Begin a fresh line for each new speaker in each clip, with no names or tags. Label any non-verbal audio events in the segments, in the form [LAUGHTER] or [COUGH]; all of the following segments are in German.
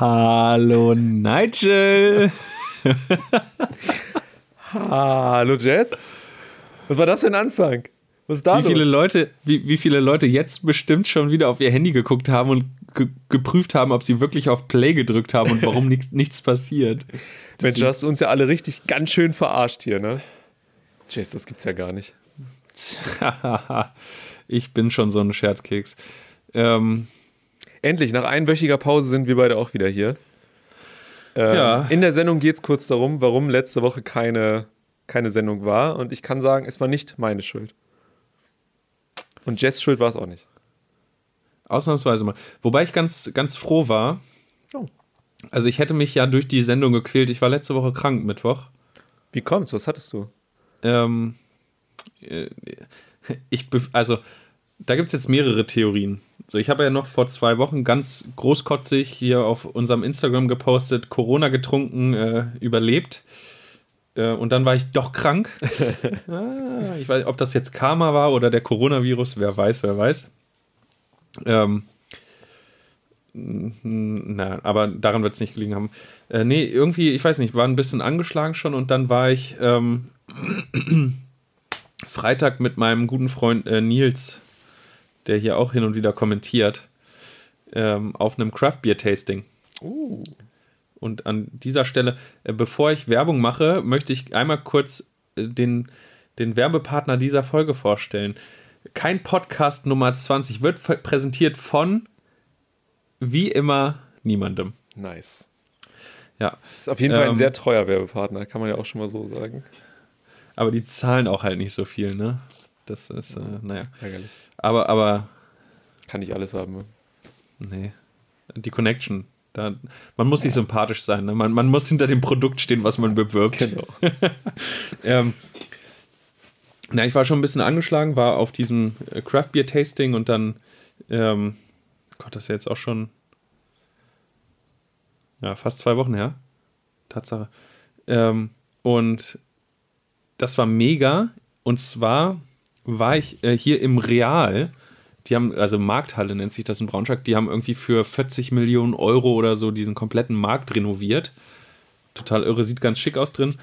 Hallo Nigel.
Hallo Jess. Was war das für ein Anfang? Was ist da
wie
los?
viele Leute, wie, wie viele Leute jetzt bestimmt schon wieder auf ihr Handy geguckt haben und ge geprüft haben, ob sie wirklich auf Play gedrückt haben und warum nicht, nichts passiert.
Mensch, du hast uns ja alle richtig ganz schön verarscht hier, ne? Jess, das gibt's ja gar nicht. [LAUGHS]
ich bin schon so ein Scherzkeks. Ähm,
Endlich, nach einwöchiger Pause sind wir beide auch wieder hier. Ähm,
Ja.
In der Sendung geht es kurz darum, warum letzte Woche keine, keine Sendung war. Und ich kann sagen, es war nicht meine Schuld. Und Jess' Schuld war es auch nicht.
ausnahmsweise mal. Wobei ich ganz, ganz froh war.
Oh.
Also ich hätte mich ja durch die Sendung gequält. Ich war letzte Woche krank, Mittwoch.
Wie kommt's? Was hattest du?
Ähm, äh, ich, also, da gibt es jetzt mehrere Theorien. So, ich habe ja noch vor zwei Wochen ganz großkotzig hier auf unserem Instagram gepostet, Corona getrunken, äh, überlebt. Äh, und dann war ich doch krank. [LAUGHS] ah, ich weiß, ob das jetzt Karma war oder der Coronavirus, wer weiß, wer weiß. Ähm, n- na, aber daran wird es nicht gelegen haben. Äh, nee, irgendwie, ich weiß nicht, war ein bisschen angeschlagen schon und dann war ich ähm, [CLEARS THROAT] Freitag mit meinem guten Freund äh, Nils, der hier auch hin und wieder kommentiert, ähm, auf einem Craft Beer Tasting.
Uh.
Und an dieser Stelle, äh, bevor ich Werbung mache, möchte ich einmal kurz äh, den, den Werbepartner dieser Folge vorstellen. Kein Podcast Nummer 20 wird präsentiert von, wie immer, niemandem.
Nice.
Ja,
Ist auf jeden Fall ein
Ähm,
sehr treuer Werbepartner, kann man ja auch schon mal so sagen.
aber die zahlen auch halt nicht so viel, ne? Das ist, äh, naja.
Ärgerlich.
Aber, aber,
Kann nicht alles haben. Ne?
nee. Die Connection. Da, man muss nicht sympathisch sein, ne? man, man muss hinter dem Produkt stehen, was man bewirbt.
Genau. [LAUGHS]
Ähm, na, ich war schon ein bisschen angeschlagen, war auf diesem äh, Craft Beer Tasting und dann, ähm, Gott, das ist ja jetzt auch schon, ja, fast zwei Wochen her. Tatsache. Ähm, und das war mega. Und zwar war ich äh, hier im Real. Die haben, also Markthalle nennt sich das in Braunschweig, die haben irgendwie für 40 Millionen Euro oder so diesen kompletten Markt renoviert. Total irre, sieht ganz schick aus drin.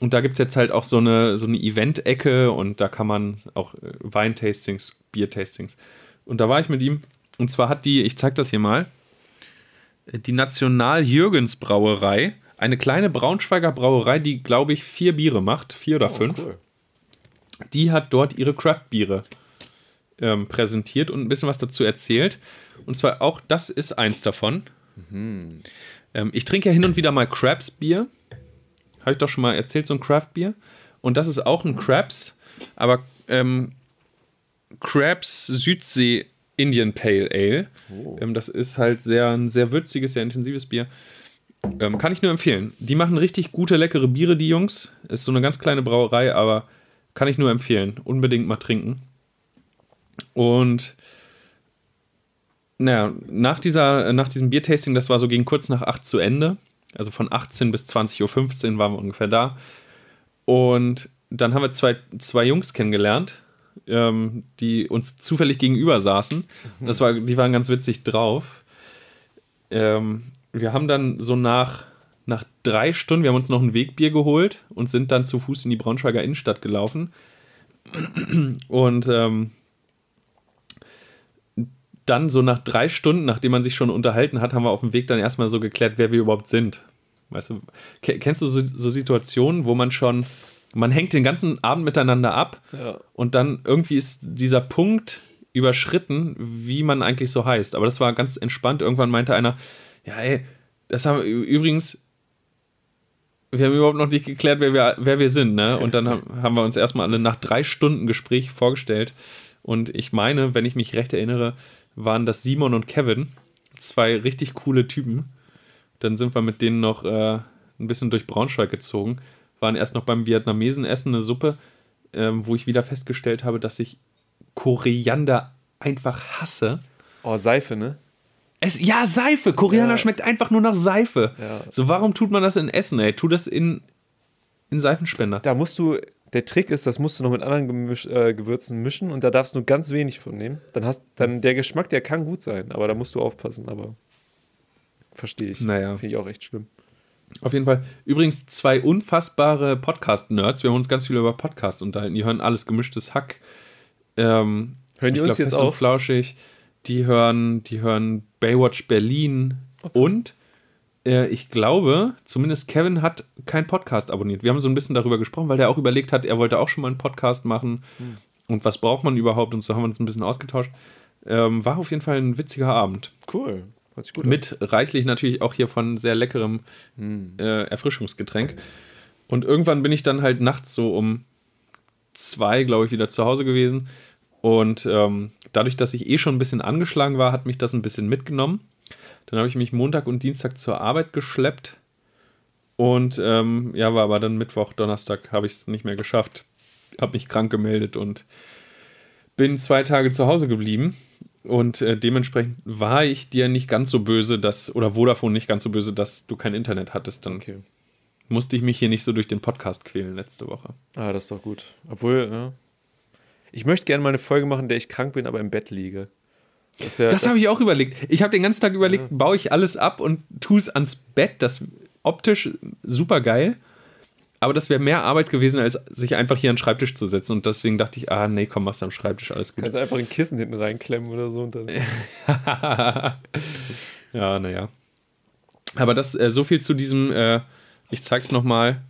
Und da gibt es jetzt halt auch so eine, so eine Event-Ecke und da kann man auch äh, Weintastings, Bier-Tastings. Und da war ich mit ihm. Und zwar hat die, ich zeig das hier mal, äh, die National-Jürgens-Brauerei, eine kleine Braunschweiger Brauerei, die, glaube ich, vier Biere macht, vier oder fünf
Oh, cool.
Die hat dort ihre Craft-Biere ähm, präsentiert und ein bisschen was dazu erzählt. Und zwar auch das ist eins davon.
Mhm.
Ähm, ich trinke ja hin und wieder mal Krabs-Bier. Habe ich doch schon mal erzählt, so ein Craft-Bier. Und das ist auch ein Krabs, aber ähm, Krabs Südsee Indian Pale Ale.
Oh.
Ähm, das ist halt sehr, ein sehr würziges, sehr intensives Bier. Ähm, kann ich nur empfehlen. Die machen richtig gute, leckere Biere, die Jungs. Ist so eine ganz kleine Brauerei, aber kann ich nur empfehlen. Unbedingt mal trinken. Und naja, nach, dieser, nach diesem Biertasting, das war so gegen kurz nach 8 zu Ende. Also von 18 bis 20.15 Uhr waren wir ungefähr da. Und dann haben wir zwei, zwei Jungs kennengelernt, ähm, die uns zufällig gegenüber saßen. Das war, die waren ganz witzig drauf. Ähm, wir haben dann so nach, nach drei Stunden, wir haben uns noch ein Wegbier geholt und sind dann zu Fuß in die Braunschweiger Innenstadt gelaufen. Und ähm, dann so nach drei Stunden, nachdem man sich schon unterhalten hat, haben wir auf dem Weg dann erstmal so geklärt, wer wir überhaupt sind. Weißt du, ke- kennst du so, so Situationen, wo man schon, man hängt den ganzen Abend miteinander ab
Ja.
und dann irgendwie ist dieser Punkt überschritten, wie man eigentlich so heißt. Aber das war ganz entspannt. Irgendwann meinte einer, ja, ey, das haben übrigens, wir haben überhaupt noch nicht geklärt, wer wir, wer wir sind, ne? Und dann haben, wir uns erstmal alle nach drei Stunden Gespräch vorgestellt. Und ich meine, wenn ich mich recht erinnere, waren das Simon und Kevin, zwei richtig coole Typen. Dann sind wir mit denen noch äh, ein bisschen durch Braunschweig gezogen, waren erst noch beim Vietnamesen essen, eine Suppe, ähm, wo ich wieder festgestellt habe, dass ich Koriander einfach hasse.
Oh, Seife, ne?
Es, ja, Seife. Koriander
Ja.
schmeckt einfach nur nach Seife.
Ja.
So, warum tut man das in Essen, ey? Tu das in, in Seifenspender.
Da musst du, der Trick ist, das musst du noch mit anderen Gemisch, äh, Gewürzen mischen und da darfst du nur ganz wenig von nehmen. Dann hast dann der Geschmack, der kann gut sein, aber da musst du aufpassen. Aber verstehe ich.
Naja.
Finde ich auch echt schlimm.
Auf jeden Fall. Übrigens zwei unfassbare Podcast-Nerds. Wir haben uns ganz viel über Podcasts unterhalten. Die hören alles gemischtes Hack. Ähm,
Hören die uns
glaub,
jetzt auch?
Flauschig. Die hören, die hören Baywatch Berlin.
krass.
und äh, ich glaube, zumindest Kevin hat keinen Podcast abonniert. Wir haben so ein bisschen darüber gesprochen, weil der auch überlegt hat, er wollte auch schon mal einen Podcast machen.
Hm.
Und was braucht man überhaupt? Und so haben wir uns ein bisschen ausgetauscht. Ähm, war auf jeden Fall ein witziger Abend.
Cool. Hört sich gut an.
Mit reichlich natürlich auch hier von sehr leckerem
Hm.
äh, Erfrischungsgetränk. Und irgendwann bin ich dann halt nachts so um zwei, glaube ich, wieder zu Hause gewesen. Und ähm, dadurch, dass ich eh schon ein bisschen angeschlagen war, hat mich das ein bisschen mitgenommen. Dann habe ich mich Montag und Dienstag zur Arbeit geschleppt. Und ähm, ja, war aber dann Mittwoch, Donnerstag habe ich es nicht mehr geschafft. Habe mich krank gemeldet und bin zwei Tage zu Hause geblieben. Und äh, dementsprechend war ich dir nicht ganz so böse, dass, oder Vodafone nicht ganz so böse, dass du kein Internet hattest. Dann
Okay.
musste ich mich hier nicht so durch den Podcast quälen letzte Woche.
Ah, das ist doch gut. Obwohl, ja. Ich möchte gerne mal eine Folge machen, in der ich krank bin, aber im Bett liege. Das,
Das habe ich auch überlegt. Ich habe den ganzen Tag überlegt,
Ja.
baue ich alles ab und tue es ans Bett. Das optisch super geil. Aber das wäre mehr Arbeit gewesen, als sich einfach hier an den Schreibtisch zu setzen. Und deswegen dachte ich, ah, nee, komm, machst du am Schreibtisch, alles gut.
Kannst einfach ein Kissen hinten reinklemmen oder so und dann. [LAUGHS]
ja, naja. Aber das, äh, so viel zu diesem, äh, ich zeig's nochmal,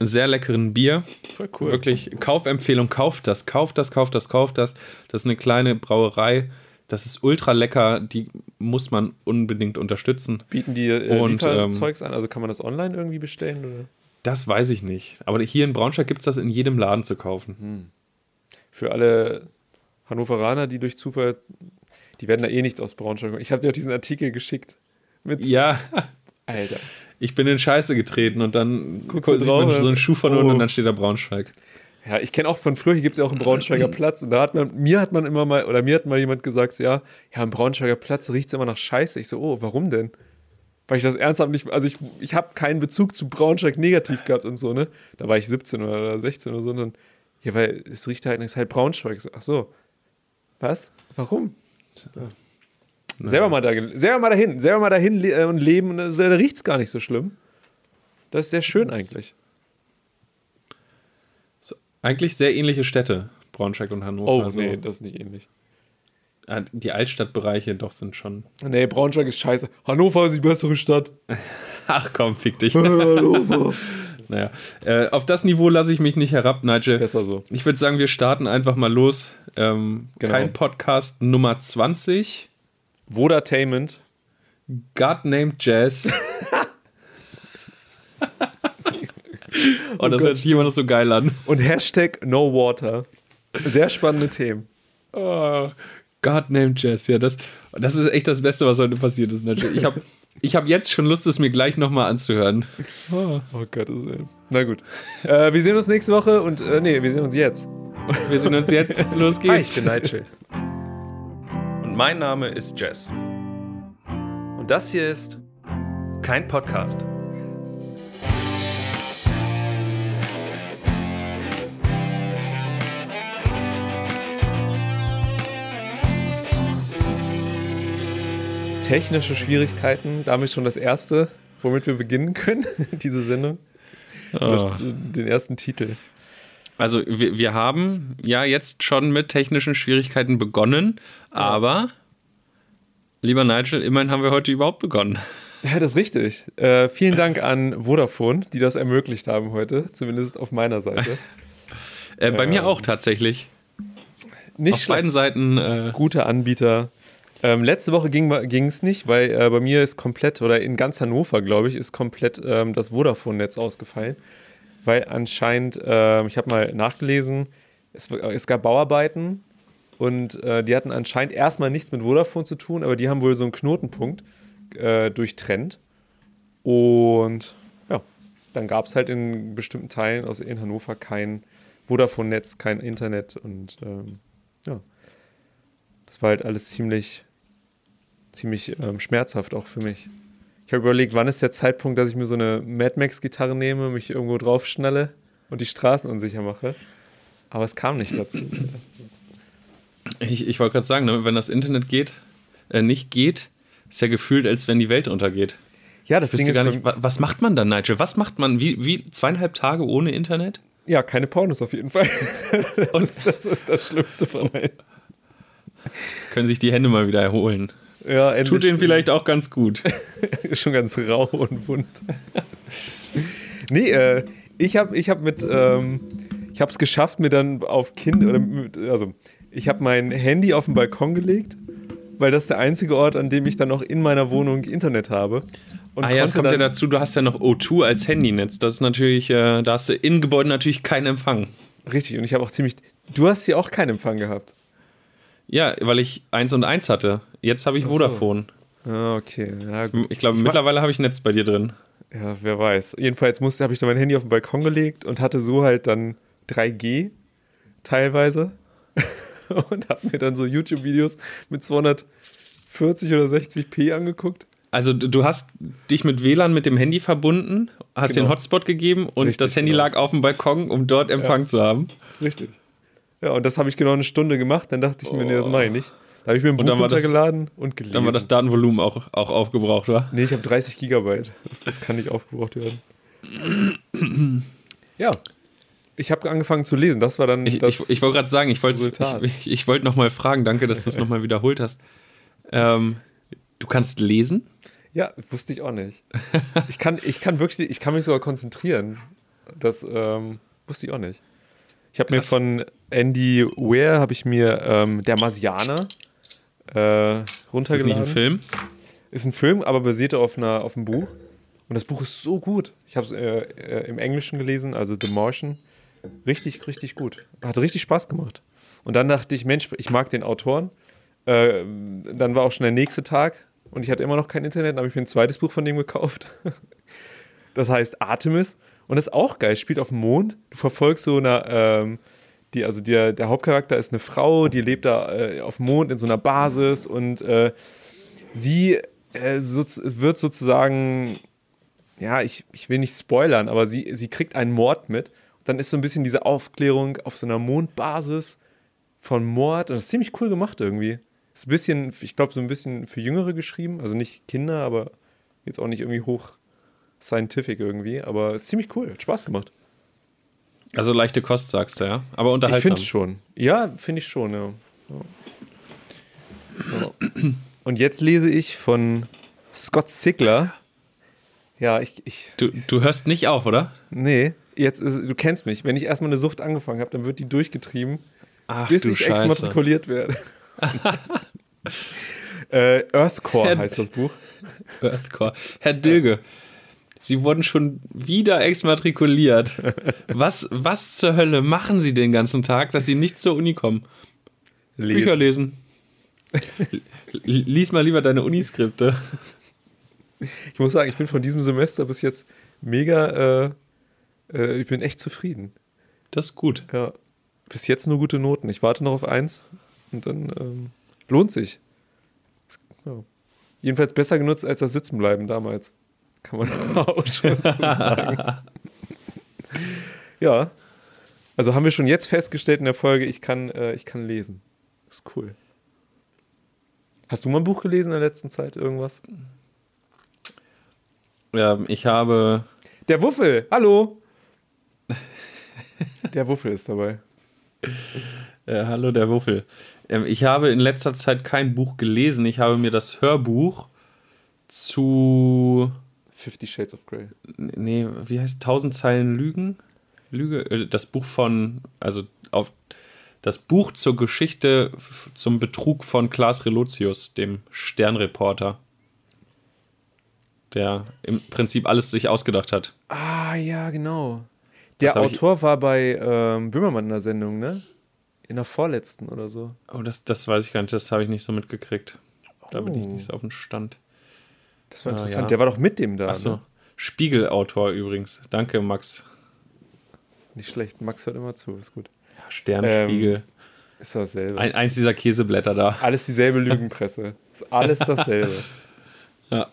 sehr leckeren Bier.
Voll cool.
Wirklich, Kaufempfehlung, kauft das, kauft das, kauft das, kauft das. Das ist eine kleine Brauerei. Das ist ultra lecker. Die muss man unbedingt unterstützen.
Bieten die äh,
Und,
Lieferzeugs an? Also kann man das online irgendwie bestellen? Oder?
Das weiß ich nicht. Aber hier in Braunschweig gibt es das in jedem Laden zu kaufen.
Hm. Für alle Hannoveraner, die durch Zufall, die werden da eh nichts aus Braunschweig. machen. Ich habe dir auch diesen Artikel geschickt. Mit,
Ja,
Alter.
Ich bin in Scheiße getreten und dann
Guckst du
sieht man
drauf,
so einen Schuh von unten
oh.
und dann steht da Braunschweig.
Ja, ich kenne auch von früher, hier gibt es ja auch einen Braunschweiger [CLEARS THROAT] Platz und da hat man, mir hat man immer mal, oder mir hat mal jemand gesagt, so, ja, ja, am Braunschweiger Platz riecht es immer nach Scheiße. Ich so, oh, warum denn? Weil ich das ernsthaft nicht, also ich, ich habe keinen Bezug zu Braunschweig negativ gehabt und so, ne? Da war ich 17 oder 16 oder so und dann, ja, weil es riecht halt, es ist halt Braunschweig. Ich So, ach so. Was? Warum? Selber mal, da, selber mal dahin, selber mal dahin le äh, und leben und da, riecht es gar nicht so schlimm. Das ist sehr schön eigentlich.
Eigentlich sehr ähnliche Städte, Braunschweig und Hannover.
Oh,
Also,
nee, das ist nicht ähnlich.
äh, Die Altstadtbereiche doch sind schon.
Nee, Braunschweig ist scheiße. Hannover ist die bessere Stadt. [LAUGHS]
Ach komm, fick dich. [LAUGHS]
Hannover. [LAUGHS]
naja, äh, auf das Niveau lasse ich mich nicht herab, Nigel.
Besser so.
Ich würde sagen, wir starten einfach mal los. Ähm,
Genau.
Kein Podcast Nummer 20.
Vodatainment.
God named Jazz. [LAUGHS] oh, das
Gott.
hört sich immer noch so geil an.
Und Hashtag No Water. Sehr spannende Themen.
Oh, God named Jazz, ja, das, das ist echt das Beste, was heute passiert ist. Ich habe ich hab jetzt schon Lust, es mir gleich nochmal anzuhören. Oh,
Oh Gott, das ist, na gut. Äh, wir sehen uns nächste Woche und, äh, nee, wir sehen uns jetzt.
wir sehen uns jetzt. Los
Hi, ich
geht's.
bin Nigel.
Und mein Name ist Jess. Und das hier ist kein Podcast.
Technische Schwierigkeiten, damit schon das erste, womit wir beginnen können, [LAUGHS] diese Sendung.
Oh.
Den ersten Titel.
Also wir, wir haben ja jetzt schon mit technischen Schwierigkeiten begonnen, aber lieber Nigel, immerhin haben wir heute überhaupt begonnen.
Ja, das ist richtig. Äh, vielen Dank an Vodafone, die das ermöglicht haben heute, zumindest auf meiner Seite. [LAUGHS]
Äh, bei
Ähm,
mir auch tatsächlich.
Nicht
Auf beiden Seiten. Äh,
Gute Anbieter. Ähm, letzte Woche ging es nicht, weil äh, bei mir ist komplett, oder in ganz Hannover, glaube ich, ist komplett ähm, das Vodafone-Netz ausgefallen. Weil anscheinend, ähm, ich habe mal nachgelesen, es, es gab Bauarbeiten und äh, die hatten anscheinend erstmal nichts mit Vodafone zu tun, aber die haben wohl so einen Knotenpunkt äh, durchtrennt. Und ja, dann gab es halt in bestimmten Teilen aus in Hannover kein Vodafone-Netz, kein Internet und ähm, ja. Das war halt alles ziemlich, ziemlich ähm, schmerzhaft auch für mich. Ich habe überlegt, wann ist der Zeitpunkt, dass ich mir so eine Mad Max-Gitarre nehme, mich irgendwo drauf schnalle und die Straßen unsicher mache. Aber es kam nicht dazu.
ich ich wollte gerade sagen, ne, wenn das Internet geht, äh, nicht geht, ist ja gefühlt, als wenn die Welt untergeht.
Ja, das
Ich
Ding ist,
gar nicht, was macht man dann, Nigel? Was macht man? Wie, wie zweieinhalb Tage ohne Internet?
ja, keine Pornos auf jeden Fall. [LAUGHS] das, ist, das ist das Schlimmste von allen.
Können sich die Hände mal wieder erholen.
Ja, endlich.
Tut denen vielleicht auch ganz gut. [LAUGHS]
schon ganz rau und wund. nee, äh, ich habe ich hab mit, ähm, ich habe es geschafft, mir dann auf Kind oder mit, also ich habe mein Handy auf den Balkon gelegt, weil das der einzige Ort, an dem ich dann noch in meiner Wohnung Internet habe. Und
ah ja, es kommt ja dazu, du hast ja noch O2 als Handynetz. Das ist natürlich, äh, da hast du in Gebäuden natürlich keinen Empfang.
Richtig, und ich habe auch ziemlich. Du hast hier auch keinen Empfang gehabt.
Ja, weil ich 1 und 1 hatte. Jetzt habe ich
Ach so.
Vodafone.
Ah, okay. Ja, gut.
Ich glaube,
Ich
mittlerweile habe ich Netz bei dir drin.
Ja, wer weiß. Jedenfalls musste, habe ich dann mein Handy auf den Balkon gelegt und hatte so halt dann 3G teilweise [LAUGHS] und habe mir dann so YouTube-Videos mit 240 oder 60p angeguckt.
Also du hast dich mit WLAN mit dem Handy verbunden, hast
Genau.
den Hotspot gegeben und
Richtig,
das Handy
genau.
lag auf dem Balkon, um dort Empfang zu haben.
Richtig. Ja, und das habe ich genau eine Stunde gemacht. Dann dachte ich mir, nee, das mache ich nicht. Da habe ich mir ein Buch
war das-
runtergeladen und gelesen.
Dann war das Datenvolumen auch, auch aufgebraucht, war?
nee, ich habe 30 Gigabyte. Das, das kann nicht aufgebraucht werden. [CLEARS THROAT] ja. Ich habe angefangen zu lesen. Das war dann
Ich, ich, ich wollte gerade sagen, ich wollte ich, ich, wollte nochmal fragen, danke, dass du es [LAUGHS] nochmal wiederholt hast. Ähm, du kannst lesen?
Ja, wusste ich auch nicht. Ich kann, ich kann wirklich, ich kann mich sogar konzentrieren. Das ähm, wusste ich auch nicht. Ich habe mir von Andy Weir habe ich mir ähm, der Marsianer äh,
Ist das nicht
runtergeladen.
ein Film?
Ist ein Film, aber basiert auf, einer, auf einem Buch. Und das Buch ist so gut. Ich habe es äh, äh, im Englischen gelesen, also The Martian. Richtig, richtig gut. Hat richtig Spaß gemacht. Und dann dachte ich, Mensch, ich mag den Autoren. Äh, dann war auch schon der nächste Tag und ich hatte immer noch kein Internet. Dann habe ich mir ein zweites Buch von dem gekauft. [LAUGHS] Das heißt Artemis. Und das ist auch geil. Spielt auf dem Mond. Du verfolgst so eine, ähm, die, also der, der Hauptcharakter ist eine Frau, die lebt da äh, auf dem Mond in so einer Basis und äh, sie äh, so, wird sozusagen, ja, ich, ich will nicht spoilern, aber sie, sie kriegt einen Mord mit. Und dann ist so ein bisschen diese Aufklärung auf so einer Mondbasis von Mord. Und das ist ziemlich cool gemacht irgendwie. Ist ein bisschen, ich glaube, so ein bisschen für Jüngere geschrieben. Also nicht Kinder, aber jetzt auch nicht irgendwie hoch scientific irgendwie. Aber ist ziemlich cool. Hat Spaß gemacht.
Also leichte Kost, sagst du, ja? Aber
Ich
unterhaltsam.
finde es schon. Ja, finde ich schon, ja. Ja. Ja. Und jetzt lese ich von Scott Sigler. Ja, ich, ich,
Du,
ich
du hörst nicht auf, oder?
nee, jetzt ist, du kennst mich. Wenn ich erstmal eine Sucht angefangen habe, dann wird die durchgetrieben,
Ach
bis
du
ich
Scheiße.
exmatrikuliert werde. [LAUGHS] äh, Earthcore heißt das Buch.
Earthcore. Herr Dilge, Sie wurden schon wieder exmatrikuliert. Was, was zur Hölle machen Sie den ganzen Tag, dass Sie nicht zur Uni kommen? Bücher lesen. Lies mal lieber deine Uniskripte.
Ich muss sagen, ich bin von diesem Semester bis jetzt mega, äh, äh, ich bin echt zufrieden.
Das ist gut.
Ja, bis jetzt nur gute Noten. Ich warte noch auf eins und dann ähm, lohnt sich. Ja. Jedenfalls besser genutzt als das Sitzenbleiben damals. Kann man [LAUGHS] auch schon so sagen. ja. Also haben wir schon jetzt festgestellt in der Folge, ich kann, äh, ich kann lesen. Ist cool. Hast du mal ein Buch gelesen in der letzten Zeit? Irgendwas?
Ja, ich habe.
Der Wuffel! Hallo! Der Wuffel ist dabei.
Äh, hallo, der Wuffel. Ähm, ich habe in letzter Zeit kein Buch gelesen. Ich habe mir das Hörbuch zu.
Fifty Shades of Grey.
Nee, wie heißt Tausend Zeilen Lügen? Lüge? Äh, Das Buch von. Also auf. Das Buch zur Geschichte zum Betrug von Klaas Relotius, dem Sternreporter. Der im Prinzip alles sich ausgedacht hat.
Ah, ja, genau. Der Autor war bei ähm, Böhmermann in der Sendung, ne? In der vorletzten oder so.
Oh, das, das weiß ich gar nicht, das habe ich nicht so mitgekriegt. Da bin ich
Oh.
nicht so auf dem Stand.
Das war
Ah,
interessant.
ja.
Der war doch mit dem da.
Achso.
Ne?
Spiegelautor übrigens. Danke, Max.
Nicht schlecht. Max hört immer zu. Ist gut.
Ja, Sternspiegel.
Ist dasselbe.
Ein, eins dieser Käseblätter da.
alles dieselbe [LAUGHS] Lügenpresse. Ist alles dasselbe. [LAUGHS]
Ja.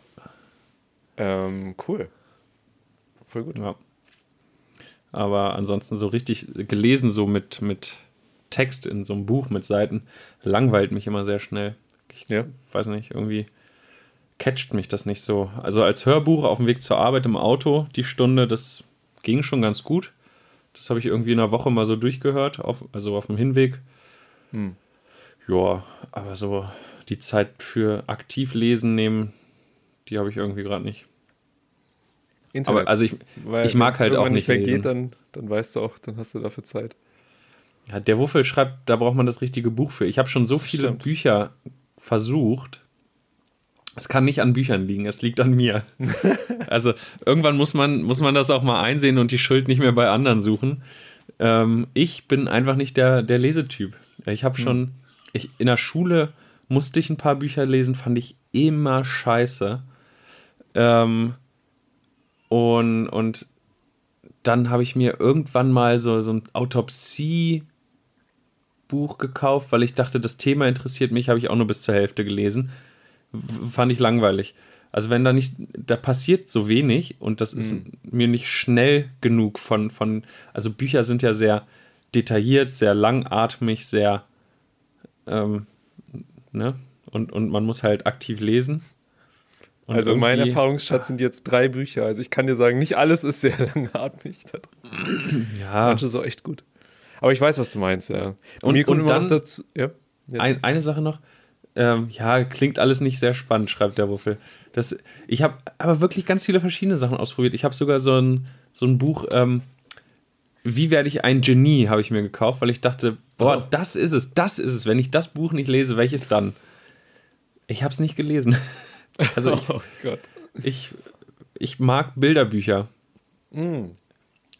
ähm, cool. Voll gut.
ja. Aber ansonsten so richtig gelesen, so mit, mit Text in so einem Buch mit Seiten, langweilt mich immer sehr schnell. Ich
Ja.
weiß nicht, irgendwie catcht mich das nicht so. Also als Hörbuch auf dem Weg zur Arbeit im Auto, die Stunde, das ging schon ganz gut. Das habe ich irgendwie in einer Woche mal so durchgehört, auf, also auf dem Hinweg.
Hm.
Ja, aber so die Zeit für aktiv lesen nehmen, die habe ich irgendwie gerade nicht.
Internet.
Aber also ich,
Weil
ich mag halt auch nicht
mehr
lesen.
geht, dann, dann weißt du auch, dann hast du dafür Zeit.
Ja, der Wuffel schreibt, da braucht man das richtige Buch für. Ich habe schon so viele
Stimmt.
Bücher versucht. Es kann nicht an Büchern liegen, es liegt an mir. [LAUGHS] also irgendwann muss man, muss man das auch mal einsehen und die Schuld nicht mehr bei anderen suchen. Ähm, ich bin einfach nicht der, der Lesetyp. Ich habe schon, ich, in der Schule musste ich ein paar Bücher lesen, fand ich immer scheiße. Ähm, und, und dann habe ich mir irgendwann mal so, so ein Autopsie-Buch gekauft, weil ich dachte, das Thema interessiert mich, habe ich auch nur bis zur Hälfte gelesen. Fand ich langweilig. Also wenn da nicht, da passiert so wenig und das ist
Mhm.
mir nicht schnell genug von, von, also Bücher sind ja sehr detailliert, sehr langatmig, sehr, ähm, ne? Und, und man muss halt aktiv lesen. Und
also mein Erfahrungsschatz sind jetzt drei Bücher. Also ich kann dir sagen, nicht alles ist sehr [LAUGHS] langatmig. da drin.
Ja,
Manches ist auch echt gut. Aber ich weiß, was du meinst, ja. Bei
Und-
mir kommt
und
immer noch dazu. Ja.
Ein, eine Sache noch. Ähm, ja, klingt alles nicht sehr spannend, schreibt der Wuffel. Das, ich habe aber wirklich ganz viele verschiedene Sachen ausprobiert. Ich habe sogar so ein, so ein Buch, ähm, Wie werde ich ein Genie, habe ich mir gekauft, weil ich dachte, boah,
Oh.
das ist es, das ist es. Wenn ich das Buch nicht lese, welches dann? Ich habe es nicht gelesen. [LAUGHS] Also ich,
oh Gott.
ich, ich mag Bilderbücher.
Mm.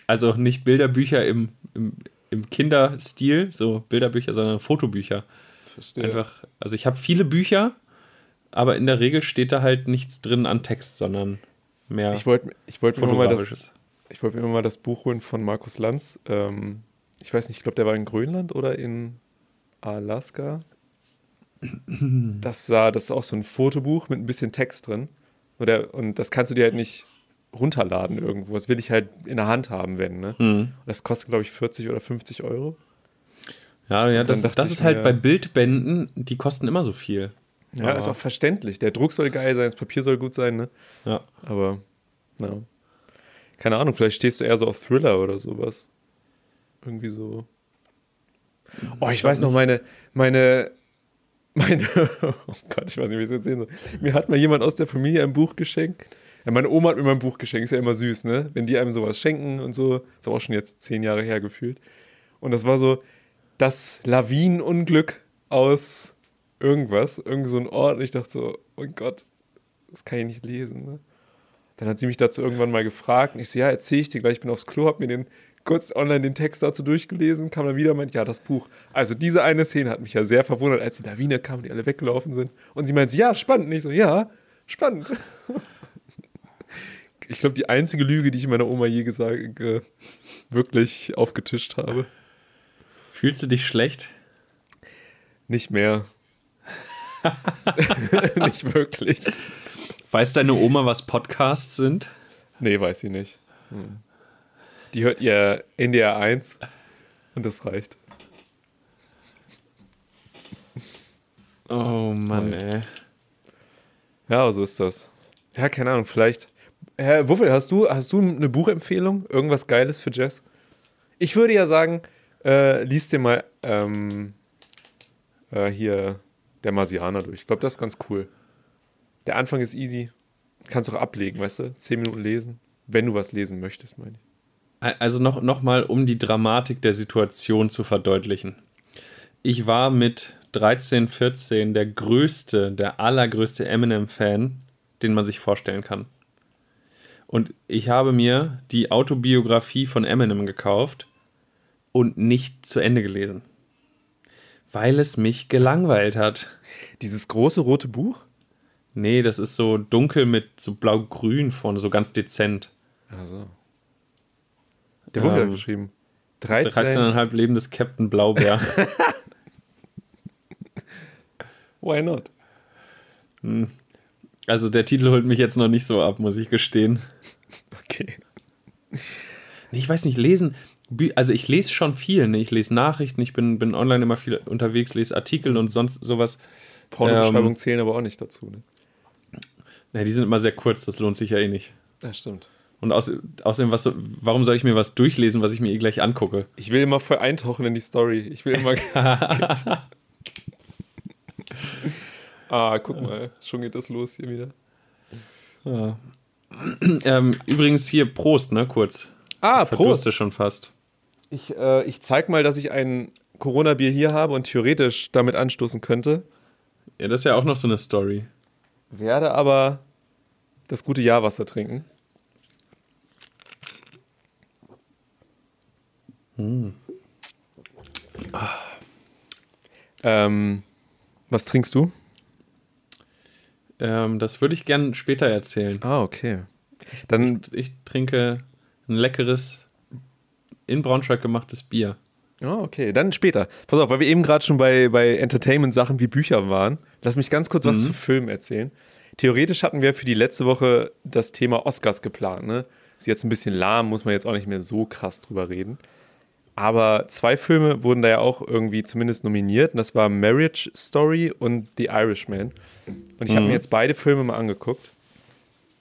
Also nicht Bilderbücher im, im, im Kinderstil, so Bilderbücher, sondern Fotobücher.
Verstehe.
Einfach, also ich habe viele Bücher, aber in der Regel steht da halt nichts drin an Text, sondern mehr
Ich wollte ich wollt mir immer mal das,
fotografisches.
ich wollte mir mal das Buch holen von Markus Lanz. Ähm, ich weiß nicht, ich glaube, der war in Grönland oder in Alaska. Das sah, das ist auch so ein Fotobuch mit ein bisschen Text drin. Oder, und das kannst du dir halt nicht runterladen irgendwo. Das will ich halt in der Hand haben, wenn, ne?
Mhm.
Und das kostet, glaube ich, 40 oder 50 Euro.
Ja, ja, das, das ist halt
mir-
bei Bildbänden, die kosten immer so viel.
Ja,
Aber-
ist auch verständlich. Der Druck soll geil sein, das Papier soll gut sein, ne?
Ja.
Aber, ja. Keine Ahnung, vielleicht stehst du eher so auf Thriller oder sowas. Irgendwie so. Oh, ich weiß noch, meine, meine, [LAUGHS] meine, oh Gott, ich weiß nicht, wie ich es erzählen soll. Mir hat mal jemand aus der Familie ein Buch geschenkt. Ja, meine Oma hat mir mal ein Buch geschenkt, ist ja immer süß, ne? Wenn die einem sowas schenken und so. Ist aber auch schon jetzt zehn Jahre her gefühlt. Und das war so das Lawinenunglück aus irgendwas, irgend so ein Ort. Und ich dachte so, oh Gott, das kann ich nicht lesen, ne? Dann hat sie mich dazu irgendwann mal gefragt. Und ich so, ja, erzähl ich dir gleich. Ich bin aufs Klo, hab mir den kurz online den Text dazu durchgelesen, kam dann wieder und meint, ja, das Buch. Also diese eine Szene hat mich ja sehr verwundert, als die Lawine kam und die alle weggelaufen sind. Und sie meinte, ja, spannend. Und ich so, ja, spannend. [LAUGHS] Ich glaube, die einzige Lüge, die ich meiner Oma je gesagt, wirklich aufgetischt habe.
Fühlst du dich schlecht?
Nicht mehr. [LAUGHS] [LAUGHS] nicht wirklich.
Weiß deine Oma, was Podcasts sind?
Nee, weiß sie nicht. Hm. Die hört ihr NDR 1 und das reicht.
Oh Mann, ey.
Ja, so ist das. Ja, keine Ahnung, vielleicht. Herr Wuffel, hast du, hast du eine Buchempfehlung? Irgendwas Geiles für Jess? Ich würde ja sagen, äh, lies dir mal ähm, äh, hier der Marsianer durch. Ich glaube, das ist ganz cool. Der Anfang ist easy. Kannst auch ablegen, weißt du? Zehn Minuten lesen. Wenn du was lesen möchtest, meine ich.
Also noch, noch mal, um die Dramatik der Situation zu verdeutlichen. Ich war mit 13, 14 der größte, der allergrößte Eminem-Fan, den man sich vorstellen kann. Und ich habe mir die Autobiografie von Eminem gekauft und nicht zu Ende gelesen. Weil es mich gelangweilt hat.
Dieses große rote Buch?
Nee, das ist so dunkel mit so blau-grün vorne, so ganz dezent.
Also. Der Wuffel
Ähm,
hat geschrieben. 13.
13,5 Leben des Captain Blaubeer. [LAUGHS]
Why not?
Hm. Also der Titel holt mich jetzt noch nicht so ab, muss ich gestehen. [LAUGHS]
Okay.
Nee, ich weiß nicht, lesen. Also ich lese schon viel, ne? Ich lese Nachrichten, ich bin, bin online immer viel unterwegs, lese Artikel und sonst sowas.
Pornobeschreibungen
Ähm,
zählen aber auch nicht dazu, ne?
Ja, die sind immer sehr kurz, das lohnt sich ja eh nicht.
Das stimmt.
Und aus, außerdem, was, warum soll ich mir was durchlesen, was ich mir eh gleich angucke?
Ich will immer voll eintauchen in die Story. Ich will immer. [LAUGHS] ah, guck mal, schon geht das los hier wieder.
Ja. ähm, übrigens hier Prost, ne, kurz.
Ah,
Verdurste schon fast.
Ich, äh, ich zeig mal, dass ich ein Corona-Bier hier habe und theoretisch damit anstoßen könnte.
Ja, das ist ja auch noch so eine Story.
Werde aber das gute Jahrwasser trinken. Ähm, was trinkst du?
Ähm, das würde ich gern später erzählen.
Ah, okay. Dann,
Ich, ich trinke ein leckeres, in Braunschweig gemachtes Bier.
ah, okay, dann später. Pass auf, weil wir eben gerade schon bei, bei Entertainment-Sachen wie Bücher waren. Lass mich ganz kurz was
Mhm.
zu Filmen erzählen. Theoretisch hatten wir für die letzte Woche das Thema Oscars geplant. Ne? Ist jetzt ein bisschen lahm, muss man jetzt auch nicht mehr so krass drüber reden. Aber zwei Filme wurden da ja auch irgendwie zumindest nominiert. Und das war Marriage Story und The Irishman. Und ich habe
Mhm.
mir jetzt beide Filme mal angeguckt.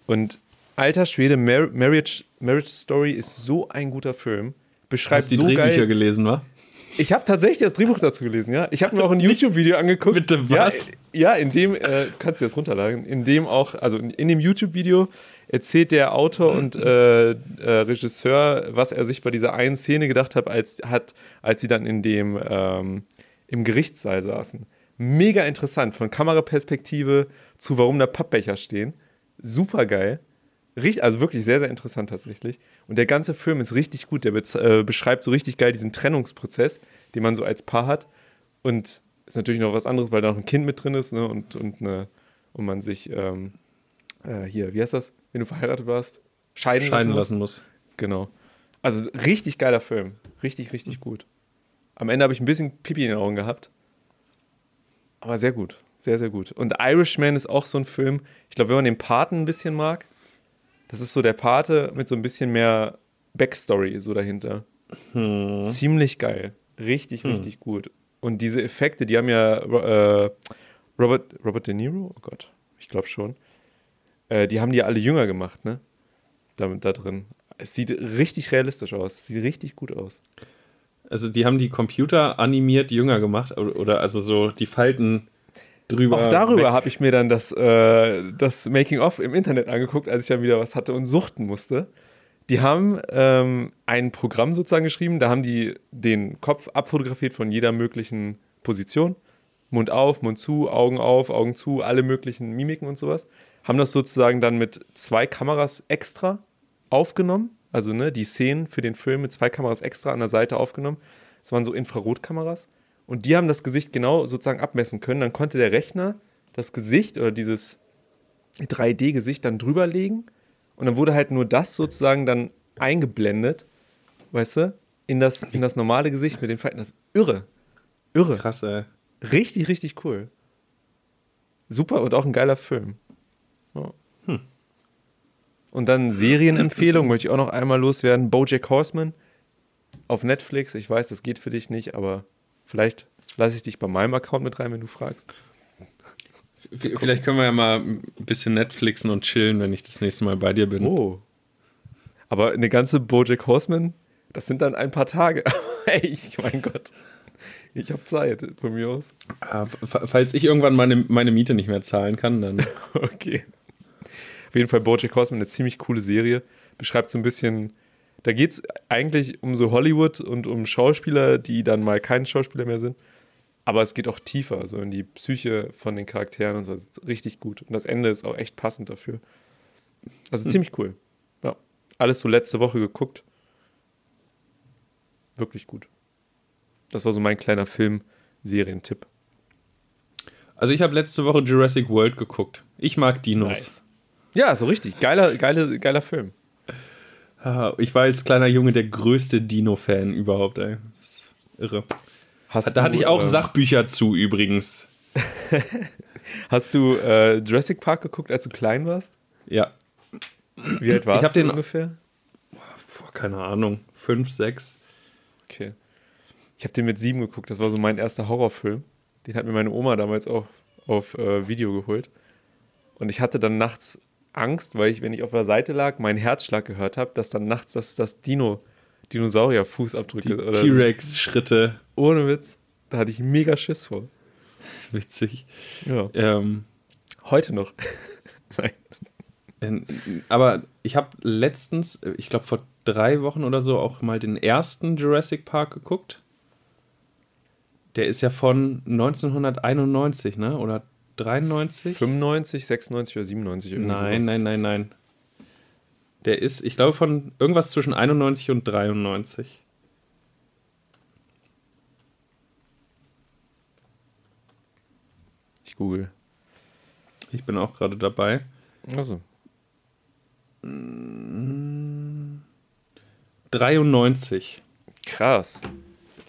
Und alter Schwede, Mar Marriage, Marriage Story ist so ein guter Film. Beschreibt
Hast die
so
Drehbücher
geil.
gelesen, wa?
Ich habe tatsächlich das Drehbuch dazu gelesen, ja. Ich habe mir auch ein YouTube-Video angeguckt.
Bitte, was?
Ja, ja in dem, äh, du kannst dir das runterladen, in dem auch, also in, in dem YouTube-Video erzählt der Autor und äh, äh, Regisseur, was er sich bei dieser einen Szene gedacht hat, als, hat, als sie dann in dem, ähm, im Gerichtssaal saßen. Mega interessant, von Kameraperspektive zu warum da Pappbecher stehen. Super geil. Richt, also wirklich sehr, sehr interessant tatsächlich. Und der ganze Film ist richtig gut. Der äh, beschreibt so richtig geil diesen Trennungsprozess, den man so als Paar hat. Und ist natürlich noch was anderes, weil da noch ein Kind mit drin ist ne? und, und, eine, und man sich ähm, äh, hier, wie heißt das, wenn du verheiratet warst? Scheiden,
Scheiden
muss.
lassen muss.
Genau. Also richtig geiler Film. Richtig, richtig gut. Am Ende habe ich ein bisschen Pipi in den Augen gehabt. Aber sehr gut. Sehr, sehr gut. Und Irishman ist auch so ein Film, ich glaube, wenn man den Paten ein bisschen mag, das ist so der Pate mit so ein bisschen mehr Backstory so dahinter.
Hm.
Ziemlich geil. Richtig, richtig gut. Und diese Effekte, die haben ja äh, Robert, Robert De Niro, oh Gott, ich glaube schon. Äh, die haben die alle jünger gemacht, ne? Damit da drin. Es sieht richtig realistisch aus. Es sieht richtig gut aus.
Also die haben die Computer animiert jünger gemacht oder, oder also so die Falten drüber.
Auch darüber habe ich mir dann das, äh, das Making-of im Internet angeguckt, als ich dann wieder was hatte und suchten musste. Die haben ähm, ein Programm sozusagen geschrieben, da haben die den Kopf abfotografiert von jeder möglichen Position. Mund auf, Mund zu, Augen auf, Augen zu, alle möglichen Mimiken und sowas. Haben das sozusagen dann mit zwei Kameras extra aufgenommen. Also ne, die Szenen für den Film mit zwei Kameras extra an der Seite aufgenommen. Das waren so Infrarotkameras. Und die haben das Gesicht genau sozusagen abmessen können. Dann konnte der Rechner das Gesicht oder dieses 3D-Gesicht dann drüberlegen. Und dann wurde halt nur das sozusagen dann eingeblendet, weißt du, in das, in das normale Gesicht mit den Falten. Das ist irre. Irre.
Krass, ey.
Richtig, richtig cool. Super und auch ein geiler Film. Ja.
Hm.
Und dann Serienempfehlung möchte ich auch noch einmal loswerden. Bojack Horseman auf Netflix. Ich weiß, das geht für dich nicht, aber vielleicht lasse ich dich bei meinem Account mit rein, wenn du fragst.
V- Vielleicht können wir ja mal ein bisschen Netflixen und chillen, wenn ich das nächste Mal bei dir bin.
Oh. Aber eine ganze Bojack Horseman, das sind dann ein paar Tage. [LAUGHS] hey, ich, mein Gott. Ich habe Zeit von mir aus.
Ah, Falls ich irgendwann meine, meine Miete nicht mehr zahlen kann, dann. [LAUGHS]
Okay. Auf jeden Fall Bojack Horseman, eine ziemlich coole Serie. Beschreibt so ein bisschen, da geht es eigentlich um so Hollywood und um Schauspieler, die dann mal kein Schauspieler mehr sind. Aber es geht auch tiefer, so in die Psyche von den Charakteren und so. Das ist richtig gut. Und das Ende ist auch echt passend dafür. Also ziemlich cool. Ja. Alles so letzte Woche geguckt. Wirklich gut. Das war so mein kleiner Film-Serientipp.
Also ich habe letzte Woche Jurassic World geguckt. Ich mag Dinos.
Ja, so richtig. Geiler, geiler, geiler Film.
Ich war als kleiner Junge der größte Dino-Fan überhaupt, ey. Das ist irre.
Hast
Da hatte
du,
ich auch
ähm,
Sachbücher zu übrigens. [LAUGHS]
Hast du äh, Jurassic Park geguckt, als du klein warst?
Ja.
Wie alt warst
hab
du
den-
ungefähr?
Puh, keine Ahnung. Fünf, sechs.
Okay. Ich habe den mit sieben geguckt. Das war so mein erster Horrorfilm. Den hat mir meine Oma damals auch auf äh, Video geholt. Und ich hatte dann nachts Angst, weil ich, wenn ich auf der Seite lag, meinen Herzschlag gehört habe, dass dann nachts das, das Dino, Dinosaurier-Fußabdrücke oder
T-Rex-Schritte.
ohne Witz, da hatte ich mega Schiss vor.
Witzig.
Ja.
Ähm,
Heute noch. [LAUGHS] Nein.
Aber ich habe letztens, ich glaube vor drei Wochen oder so, auch mal den ersten Jurassic Park geguckt. Der ist ja von 1991, ne? Oder 93?
95, 96 oder 97 irgendwie
Nein,
sowas.
nein, nein, nein. Der ist, ich glaube, von irgendwas zwischen 91 und 93.
Ich google.
Ich bin auch gerade dabei.
Also.
93.
Krass.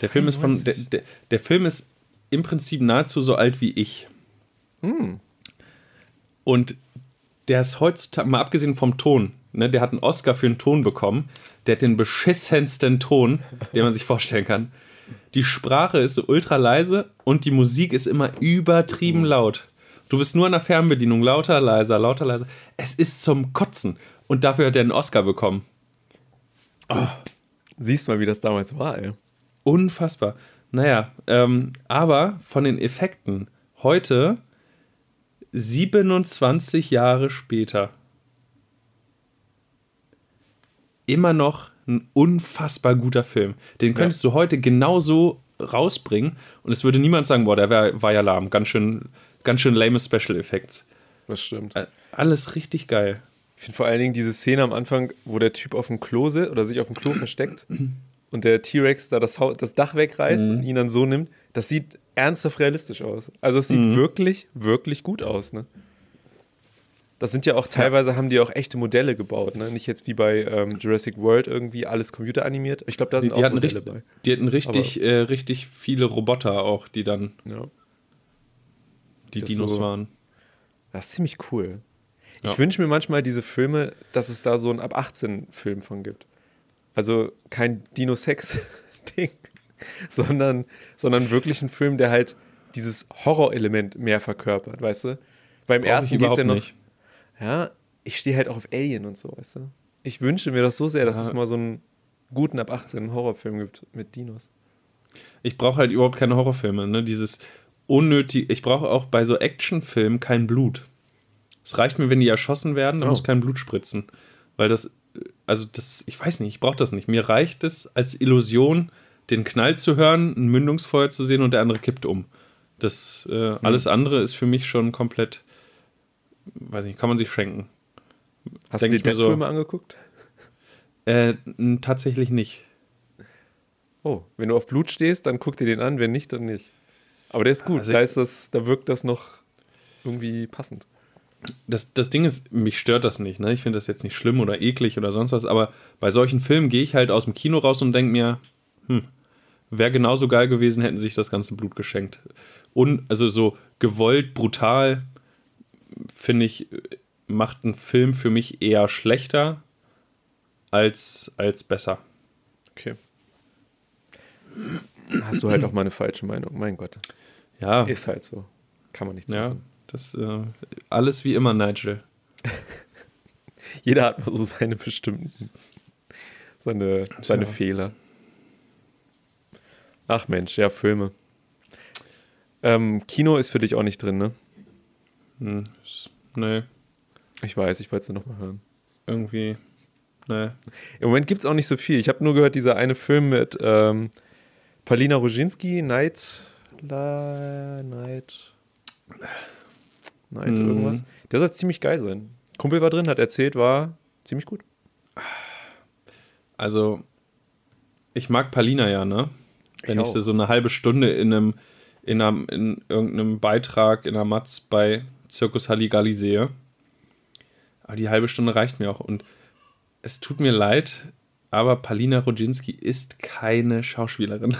Der Film ist von. Der,
93.
der, der Film ist im Prinzip nahezu so alt wie ich.
Hm.
Und der ist heutzutage, mal abgesehen vom Ton, ne, der hat einen Oscar für den Ton bekommen. Der hat den beschissensten Ton, den man sich vorstellen kann. Die Sprache ist so ultra leise und die Musik ist immer übertrieben laut. Du bist nur an der Fernbedienung lauter, leiser, lauter, leiser. Es ist zum Kotzen. Und dafür hat er einen Oscar bekommen.
Siehst mal, wie das damals war, ey.
Unfassbar. Naja, ähm, aber von den Effekten heute 27 Jahre später immer noch ein unfassbar guter Film. Den könntest du heute genauso rausbringen und es würde niemand sagen, boah, der wär, war ja lahm. Ganz schön, ganz schön lame Special Effects.
Das stimmt.
Äh, Alles richtig geil.
Ich finde vor allen Dingen diese Szene am Anfang, wo der Typ auf dem Klo sitzt oder sich auf dem Klo versteckt [CLEARS THROAT] und der T-Rex da das, das Dach wegreißt und ihn dann so nimmt, das sieht ernsthaft realistisch aus. Also es sieht wirklich, wirklich gut aus, ne? Das sind ja auch teilweise, haben die auch echte Modelle gebaut, ne? Nicht jetzt wie bei ähm, Jurassic World irgendwie alles computeranimiert. Ich glaube, da
Die,
sind
die,
auch
hatten
Modelle
richtig,
bei.
die hatten richtig, äh, richtig viele Roboter auch, die dann
Ja.
die
Das
Dinos
so-
waren.
Das ist ziemlich cool. Ich
Ja.
wünsche mir manchmal diese Filme, dass es da so einen ab 18 Film von gibt. Also kein Dino-Sex-Ding, [LAUGHS] sondern, sondern wirklich ein Film, der halt dieses Horrorelement mehr verkörpert, weißt du? Beim
Brauch
ersten geht es ja noch.
nicht.
Ja, ich stehe halt auch auf Alien und so, weißt du? Ich wünsche mir das so sehr, dass
Ja.
es mal so einen guten ab 18 Horrorfilm gibt mit Dinos.
Ich brauche halt überhaupt keine Horrorfilme, ne? Dieses unnötig. Ich brauche auch bei so Actionfilmen kein Blut. Es reicht mir, wenn die erschossen werden, dann
Oh.
muss kein Blut spritzen. Weil das, also das, ich weiß nicht, ich brauche das nicht. Mir reicht es als Illusion, den Knall zu hören, ein Mündungsfeuer zu sehen und der andere kippt um. Das, äh,
Hm.
alles andere ist für mich schon komplett, weiß nicht, kann man sich schenken.
Hast
Denk
du dir
mir so-
Deadpool mal angeguckt?
Äh, tatsächlich nicht.
Oh, wenn du auf Blut stehst, dann guck dir den an, wenn nicht, dann nicht. Aber der ist gut,
Also-
da ist das, da wirkt das noch irgendwie passend.
Das, das Ding ist, mich stört das nicht. Ne? Ich finde das jetzt nicht schlimm oder eklig oder sonst was, aber bei solchen Filmen gehe ich halt aus dem Kino raus und denke mir, hm, wäre genauso geil gewesen, hätten sich das ganze Blut geschenkt. Und also so gewollt, brutal, finde ich, macht ein Film für mich eher schlechter als, als besser.
Okay. Hast du halt auch mal eine falsche Meinung, mein Gott.
Ja,
Ist halt so. Kann man nichts
ja
machen.
Das äh, alles wie immer, Nigel. [LAUGHS]
Jeder hat mal so seine bestimmten, seine, seine
Tja.
Fehler. Ach Mensch, ja, Filme. Ähm, Kino ist für dich auch nicht drin, ne?
Hm, nee,
Ich weiß, ich wollte es nur noch mal hören.
irgendwie, nee.
Im Moment gibt es auch nicht so viel. Ich habe nur gehört, dieser eine Film mit ähm, Paulina Roginski, Night, La, Night, Night
Mhm.
irgendwas. Der soll ziemlich geil sein. Kumpel war drin, hat erzählt, war ziemlich gut.
Also, ich mag Palina ja, ne? Wenn ich,
auch.
sie so eine halbe Stunde in einem, in einem, in irgendeinem Beitrag in der Matz bei Zirkus Halligalli sehe. Aber die halbe Stunde reicht mir auch. Und es tut mir leid, aber Palina Rodzinski ist keine Schauspielerin.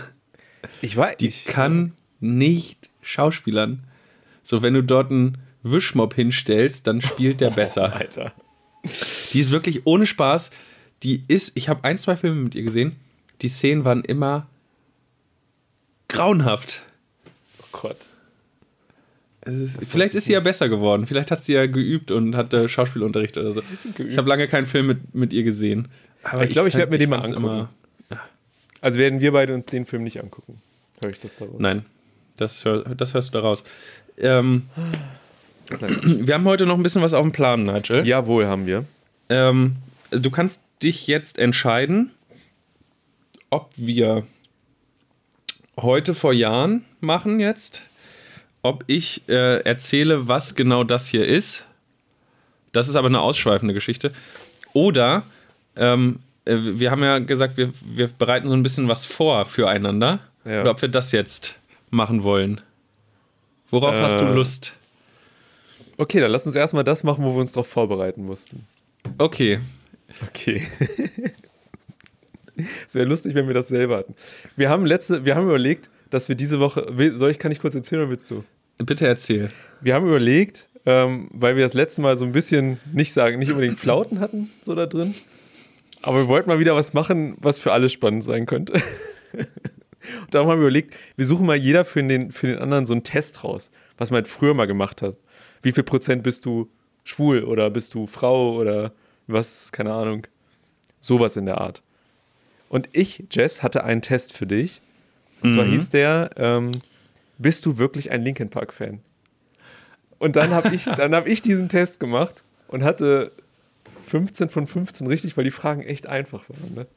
Ich weiß,
Die
ich,
kann nicht schauspielern. So, wenn du dort einen Wischmob hinstellst, dann spielt der [LAUGHS] besser.
Alter.
Die ist wirklich ohne Spaß. Die ist, ich habe ein, zwei Filme mit ihr gesehen. Die Szenen waren immer grauenhaft.
Oh Gott.
Ist, vielleicht
ich
ist sie ja
nicht.
besser geworden. Vielleicht hat sie ja geübt und hatte Schauspielunterricht oder so. Ich habe lange keinen Film mit, mit ihr gesehen. Aber
Ich glaube, ich werd mir den mal angucken. Also werden wir beide uns den Film nicht angucken. Höre ich das daraus?
Nein, das, hör, das hörst du daraus. Ähm. Wir haben heute noch ein bisschen was auf dem Plan, Nigel.
Jawohl, haben wir.
Ähm, du kannst dich jetzt entscheiden, ob wir heute vor Jahren machen jetzt, ob ich äh, erzähle, was genau das hier ist. Das ist aber eine ausschweifende Geschichte. Oder ähm, äh, wir haben ja gesagt, wir, wir bereiten so ein bisschen was vor füreinander.
Ja.
Oder ob wir das jetzt machen wollen. Worauf hast du
Äh,
Lust?
Okay, dann lass uns erstmal das machen, wo wir uns darauf vorbereiten mussten.
Okay.
Okay. [LAUGHS] Es wäre lustig, wenn wir das selber hatten. Wir haben letzte, wir haben überlegt, dass wir diese Woche. Soll ich, kann ich kurz erzählen oder willst du?
Bitte erzähl.
Wir haben überlegt, ähm, weil wir das letzte Mal so ein bisschen nicht sagen, nicht unbedingt Flauten hatten, so da drin. Aber wir wollten mal wieder was machen, was für alle spannend sein könnte. Und [LAUGHS] darum haben wir überlegt, wir suchen mal jeder für den, für den anderen so einen Test raus, was man halt früher mal gemacht hat. Wie viel Prozent bist du schwul oder bist du Frau oder was, keine Ahnung. Sowas in der Art. Und ich, Jess, hatte einen Test für dich. Und zwar
Mhm.
hieß der, ähm, bist du wirklich ein Linkin Park-Fan? Und dann habe ich, [LAUGHS] dann hab ich diesen Test gemacht und hatte 15 von 15 richtig, weil die Fragen echt einfach waren. Ne?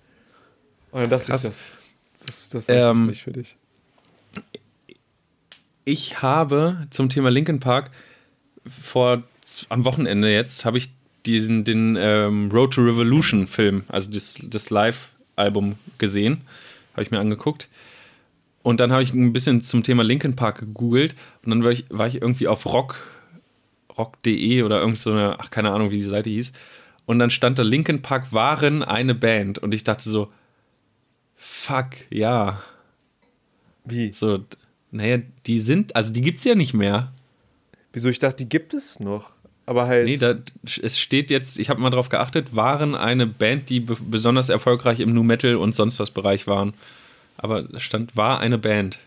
Und dann dachte
Krass.
ich, das, das, das möchte
Ähm,
ich nicht für dich.
Ich habe zum Thema Linkin Park vor am Wochenende jetzt habe ich diesen den ähm, Road to Revolution Film, also das, das Live-Album gesehen, habe ich mir angeguckt. Und dann habe ich ein bisschen zum Thema Linkin Park gegoogelt und dann war ich, war ich irgendwie auf rock rock.de oder irgend so eine, ach keine Ahnung, wie die Seite hieß. Und dann stand da Linkin Park waren eine Band und ich dachte so, fuck, ja,
Wie?
so, naja, die sind, also die gibt's ja nicht mehr.
Wieso? Ich dachte, die gibt es noch. Aber halt.
Nee, da, es steht jetzt, ich habe mal drauf geachtet, waren eine Band, die be besonders erfolgreich im Nu Metal und sonst was Bereich waren. Aber stand, war eine Band.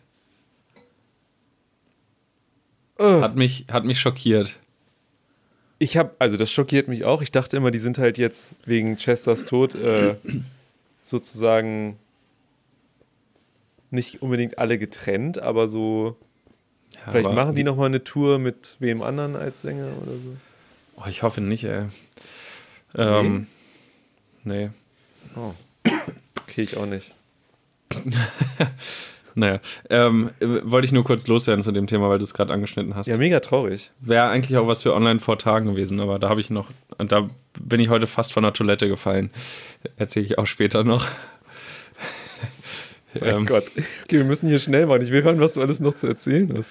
Ugh.
Hat mich, hat mich schockiert.
Ich habe, also das schockiert mich auch. Ich dachte immer, die sind halt jetzt wegen Chesters Tod äh, sozusagen nicht unbedingt alle getrennt, aber so.
Ja,
vielleicht machen die nochmal eine Tour mit wem anderen als Sänger oder so.
Oh, ich hoffe nicht, ey. Ähm, nee.
Oh. Okay, ich auch nicht. [LAUGHS]
Naja, ähm, äh, wollte ich nur kurz loswerden zu dem Thema, weil du es gerade angeschnitten hast.
Ja, mega traurig.
Wäre eigentlich auch was für online vor Tagen gewesen, aber da habe ich noch, da bin ich heute fast von der Toilette gefallen. Erzähle ich auch später noch. Ähm,
Gott. Okay, wir müssen hier schnell machen. Ich will hören, was du alles noch zu erzählen hast.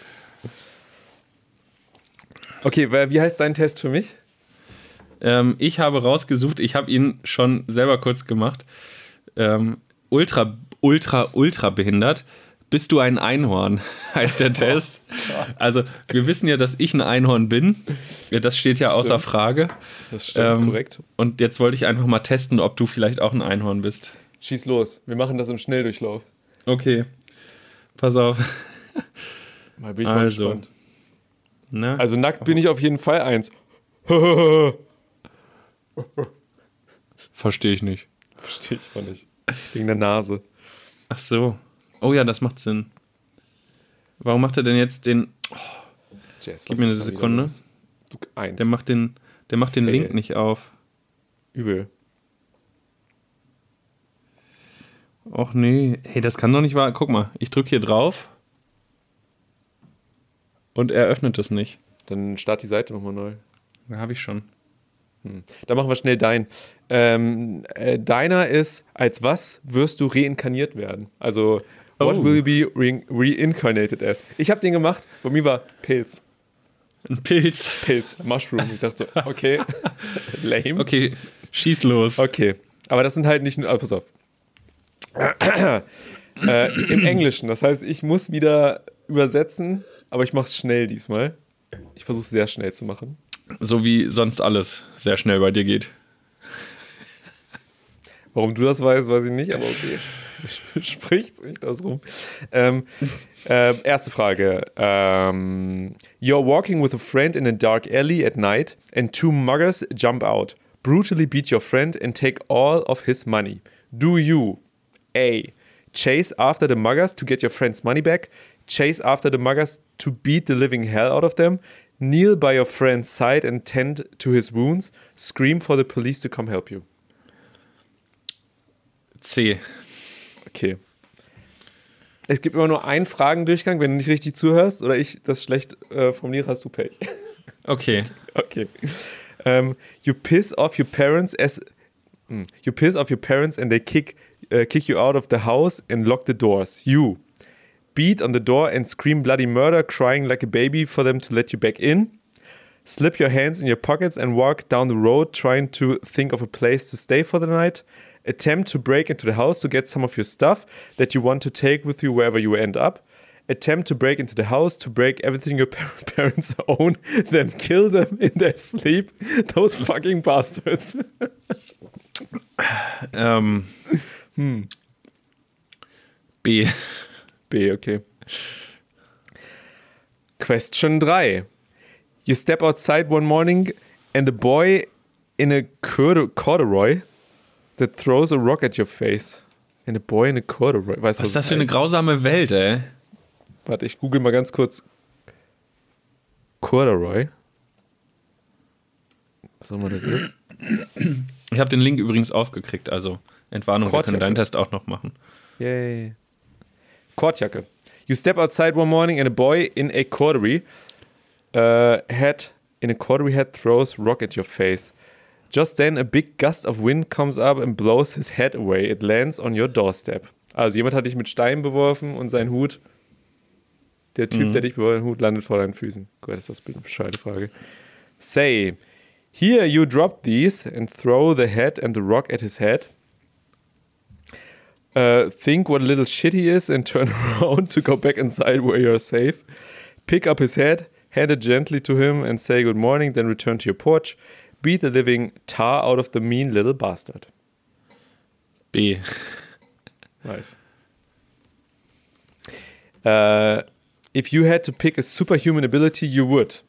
Okay, wie heißt dein Test für mich?
Ähm, ich habe rausgesucht, ich habe ihn schon selber kurz gemacht. Ähm, ultra, ultra, ultra behindert. Bist du ein Einhorn? [LAUGHS] heißt der Test. [LAUGHS] Also, wir wissen ja, dass ich ein Einhorn bin. Das steht ja außer
Stimmt.
Frage.
Das stimmt,
Ähm,
korrekt.
Und jetzt wollte ich einfach mal testen, ob du vielleicht auch ein Einhorn bist.
Schieß los. Wir machen das im Schnelldurchlauf.
Okay. Pass auf.
Mal bin ich mal
Also.
gespannt.
Na?
Also nackt bin ich auf jeden Fall eins.
Verstehe ich nicht.
Verstehe ich auch nicht. Wegen der Nase.
Ach so. Oh ja, das macht Sinn. Warum macht er denn jetzt den.
Jess,
Gib
was
mir eine Sekunde.
Du eins.
Der macht den, der macht den. Link nicht auf.
Übel.
Och nee. Hey, das kann doch nicht wahr. Guck mal, ich drücke hier drauf. Und er öffnet es nicht.
Dann start die Seite nochmal neu.
Da habe ich schon.
Hm. Dann machen wir schnell dein. Ähm, äh, deiner ist, als was wirst du reinkarniert werden? Also, what
Oh.
will you be re reincarnated as? Ich habe den gemacht, bei mir war Pilz.
Ein Pilz.
Pilz, Mushroom. Ich dachte so, okay, [LAUGHS] lame.
Okay, schieß los.
Okay, aber das sind halt nicht nur, ah, pass auf. Äh, Im Englischen, das heißt, ich muss wieder übersetzen, aber ich mache es schnell diesmal. Ich versuche es sehr schnell zu machen.
So wie sonst alles sehr schnell bei dir geht.
Warum du das weißt, weiß ich nicht, aber okay. [LAUGHS] spricht sich das rum. Ähm, äh, erste Frage. Ähm, you're walking with a friend in a dark alley at night and two muggers jump out, brutally beat your friend and take all of his money. Do you A. Chase after the muggers to get your friend's money back, chase after the muggers to beat the living hell out of them, kneel by your friend's side and tend to his wounds, scream for the police to come help you.
C.
Okay. Es gibt immer nur einen Fragendurchgang, wenn du nicht richtig zuhörst oder ich das schlecht äh, formuliere, hast du Pech.
Okay. [LAUGHS]
Okay. Um, you piss off your parents as mm, you piss off your parents and they kick uh, kick you out of the house and lock the doors. You beat on the door and scream bloody murder, crying like a baby for them to let you back in. Slip your hands in your pockets and walk down the road trying to think of a place to stay for the night. Attempt to break into the house to get some of your stuff that you want to take with you wherever you end up. Attempt to break into the house to break everything your [LAUGHS] parents own, [LAUGHS] then kill them in their sleep. [LAUGHS] Those fucking bastards.
Ähm, B.
B, okay. Question 3. You step outside one morning and a boy in a cordu- corduroy that throws a rock at your face. And a boy in a corduroy. Weißt du,
Was ist das für eine grausame Welt, ey?
Warte, ich google mal ganz kurz. Corduroy. Was auch immer das ist.
Ich habe den Link übrigens aufgekriegt, also Entwarnung, wir können deinen Test auch noch machen.
Yay. Kordjacke. You step outside one morning and a boy in a corduroy uh, hat in a corduroy hat throws rock at your face. Just then a big gust of wind comes up and blows his head away. It lands on your doorstep. Also jemand hat dich mit Steinen beworfen und sein Hut, der Typ,
Mhm.
der dich beworfen hat, Hut landet vor deinen Füßen. Gott, ist das eine bescheide Frage. Say, here you drop these and throw the head and the rock at his head. Uh, think what a little shit he is and [LAUGHS] turn around to go back inside where you're safe. Pick up his head, hand it gently to him, and say good morning, then return to your porch. Beat the living tar out of the mean little bastard.
B. [LAUGHS]
Nice. Uh, if you had to pick a superhuman ability, you would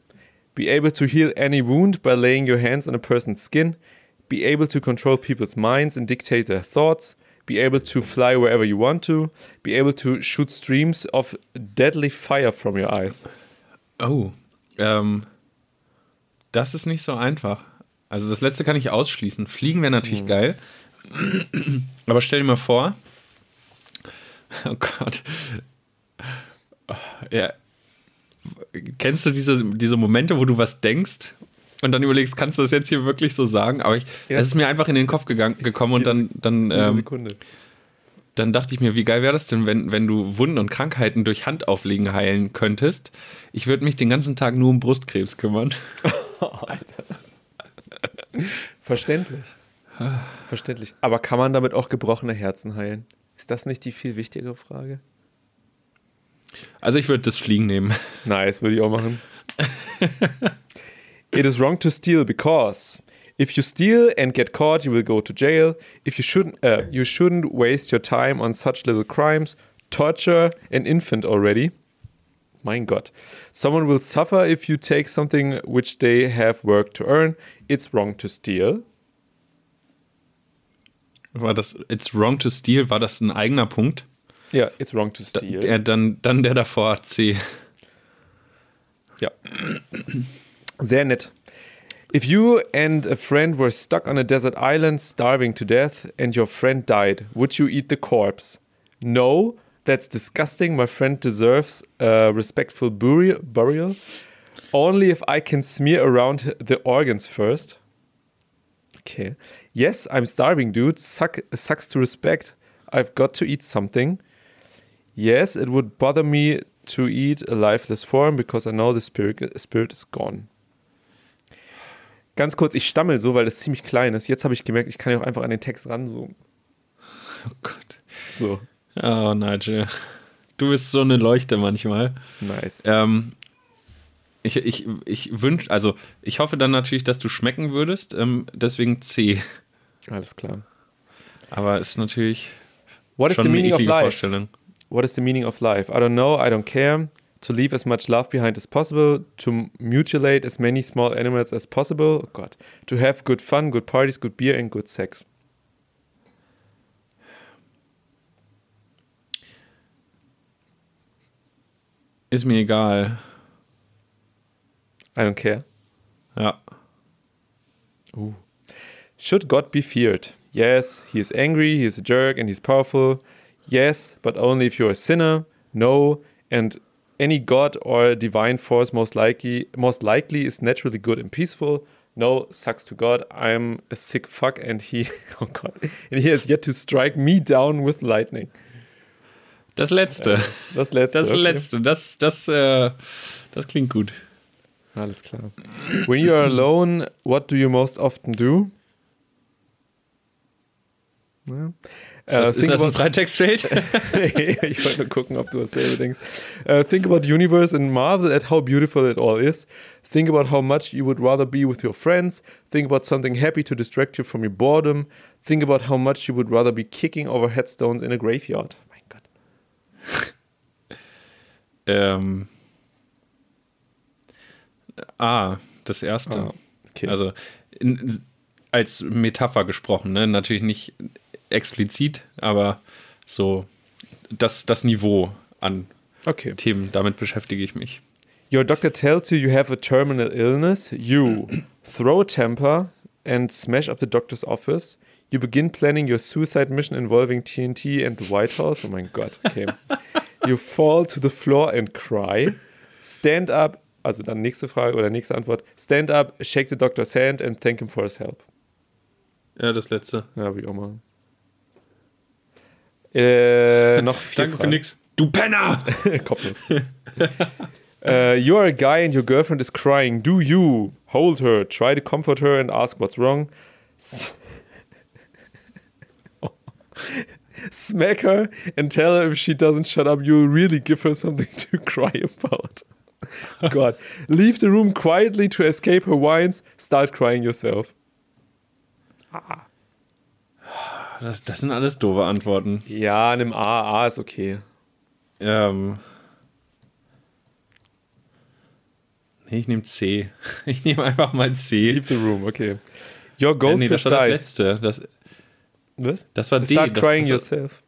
be able to heal any wound by laying your hands on a person's skin, be able to control people's minds and dictate their thoughts, be able to fly wherever you want to, be able to shoot streams of deadly fire from your eyes.
Oh. Ähm, das ist nicht so einfach. Also das letzte kann ich ausschließen. Fliegen wäre natürlich geil. Aber stell dir mal vor. Oh Gott. Ja. Kennst du diese, diese Momente, wo du was denkst und dann überlegst, kannst du das jetzt hier wirklich so sagen? Aber ich,
Ja.
es ist mir einfach in den Kopf gegangen, gekommen und dann, dann, ähm,
Sekunde.
dann dachte ich mir, wie geil wäre das denn, wenn, wenn du Wunden und Krankheiten durch Handauflegen heilen könntest? Ich würde mich den ganzen Tag nur um Brustkrebs kümmern. [LAUGHS]
Alter. Verständlich. Verständlich. Aber kann man damit auch gebrochene Herzen heilen? Ist das nicht die viel wichtigere Frage?
Also ich würde das Fliegen nehmen.
Nice, würde ich auch machen. [LAUGHS] It is wrong to steal because if you steal and get caught, you will go to jail. If you shouldn't, uh, you shouldn't waste your time on such little crimes. Torture an infant already. Mein Gott. Someone will suffer if you take something which they have worked to earn. It's wrong to steal.
War das It's wrong to steal? War das ein eigener Punkt?
Ja, it's wrong to
Da,
steal.
der, dann, dann der davor, C.
Ja. Sehr nett. If you and a friend were stuck on a desert island starving to death and your friend died, would you eat the corpse? No, that's disgusting. My friend deserves a respectful burial. Only if I can smear around the organs first. Okay. Yes, I'm starving, dude. Suck, sucks to respect. I've got to eat something. Yes, it would bother me to eat a lifeless form because I know the spirit, spirit is gone. Ganz kurz, ich stammel so, weil das ziemlich klein ist. Jetzt habe ich gemerkt, ich kann ja auch einfach an den Text ranzoomen.
Oh Gott.
So,
Oh, Nigel. Du bist so eine Leuchte manchmal.
nice.
Ähm, ich ich, ich wünsche, also ich hoffe dann natürlich, dass du schmecken würdest. Ähm, deswegen C.
Alles klar.
Aber ist natürlich
What is
Schon
the
eine
meaning of life?
Vorstellung.
What is the meaning of life? I don't know, I don't care. To leave as much love behind as possible, to mutilate as many small animals as possible. Oh Gott. To have good fun, good parties, good beer and good sex.
Ist mir egal.
I don't care.
Ja.
Should God be feared? Yes, he is angry, he is a jerk, and he's powerful. Yes, but only if you're a sinner. No, and any god or divine force most likely most likely is naturally good and peaceful. No, sucks to God. I'm a sick fuck, and he [LAUGHS] oh God, and he has yet to strike me down with lightning.
Das letzte.
Äh, das letzte.
Das
okay.
letzte. Das, das, äh, das klingt gut.
Alles klar. When you are alone, what do you most often do? Ja.
Ist das,
Uh,
ist das ein Freitextfeld? [LAUGHS]
ich wollte nur gucken, ob du dasselbe denkst. Uh, think about the universe and marvel at how beautiful it all is. Think about how much you would rather be with your friends. Think about something happy to distract you from your boredom. Think about how much you would rather be kicking over headstones in a graveyard. Mein Gott. [LAUGHS]
ähm. Ah, das erste.
Ah, okay.
Also in, als Metapher gesprochen, ne? Natürlich nicht explizit, aber so das, das Niveau an
okay.
Themen, damit beschäftige ich mich.
Your doctor tells you you have a terminal illness. You [CLEARS THROAT] throw a temper and smash up the doctor's office. You begin planning your suicide mission involving TNT and the White House. Oh mein Gott, okay. [LAUGHS] you fall to the floor and cry. Stand up, also dann nächste Frage oder nächste Antwort. Stand up, shake the doctor's hand and thank him for his help.
Ja, das letzte.
Ja, wie auch immer. Äh, [LAUGHS] noch vier
Danke für nix. Du Penner! [LAUGHS]
Kopflos. [LAUGHS] uh, you are a guy and your girlfriend is crying. Do you hold her, try to comfort her, and ask what's wrong? S- Smack her and tell her if she doesn't shut up, you'll really give her something to cry about. God. Leave the room quietly to escape her whines. Start crying yourself.
Das, das sind alles doofe Antworten.
Ja, nimm A. A ist okay.
Ähm. Nee, ich nehme C. [LAUGHS] Ich nehme einfach mal C.
Leave the room, okay. Your
Äh, nee,
goldfish
das war das
dies.
letzte. Das,
Was?
das war D.
Start
Das-
crying
das,
yourself.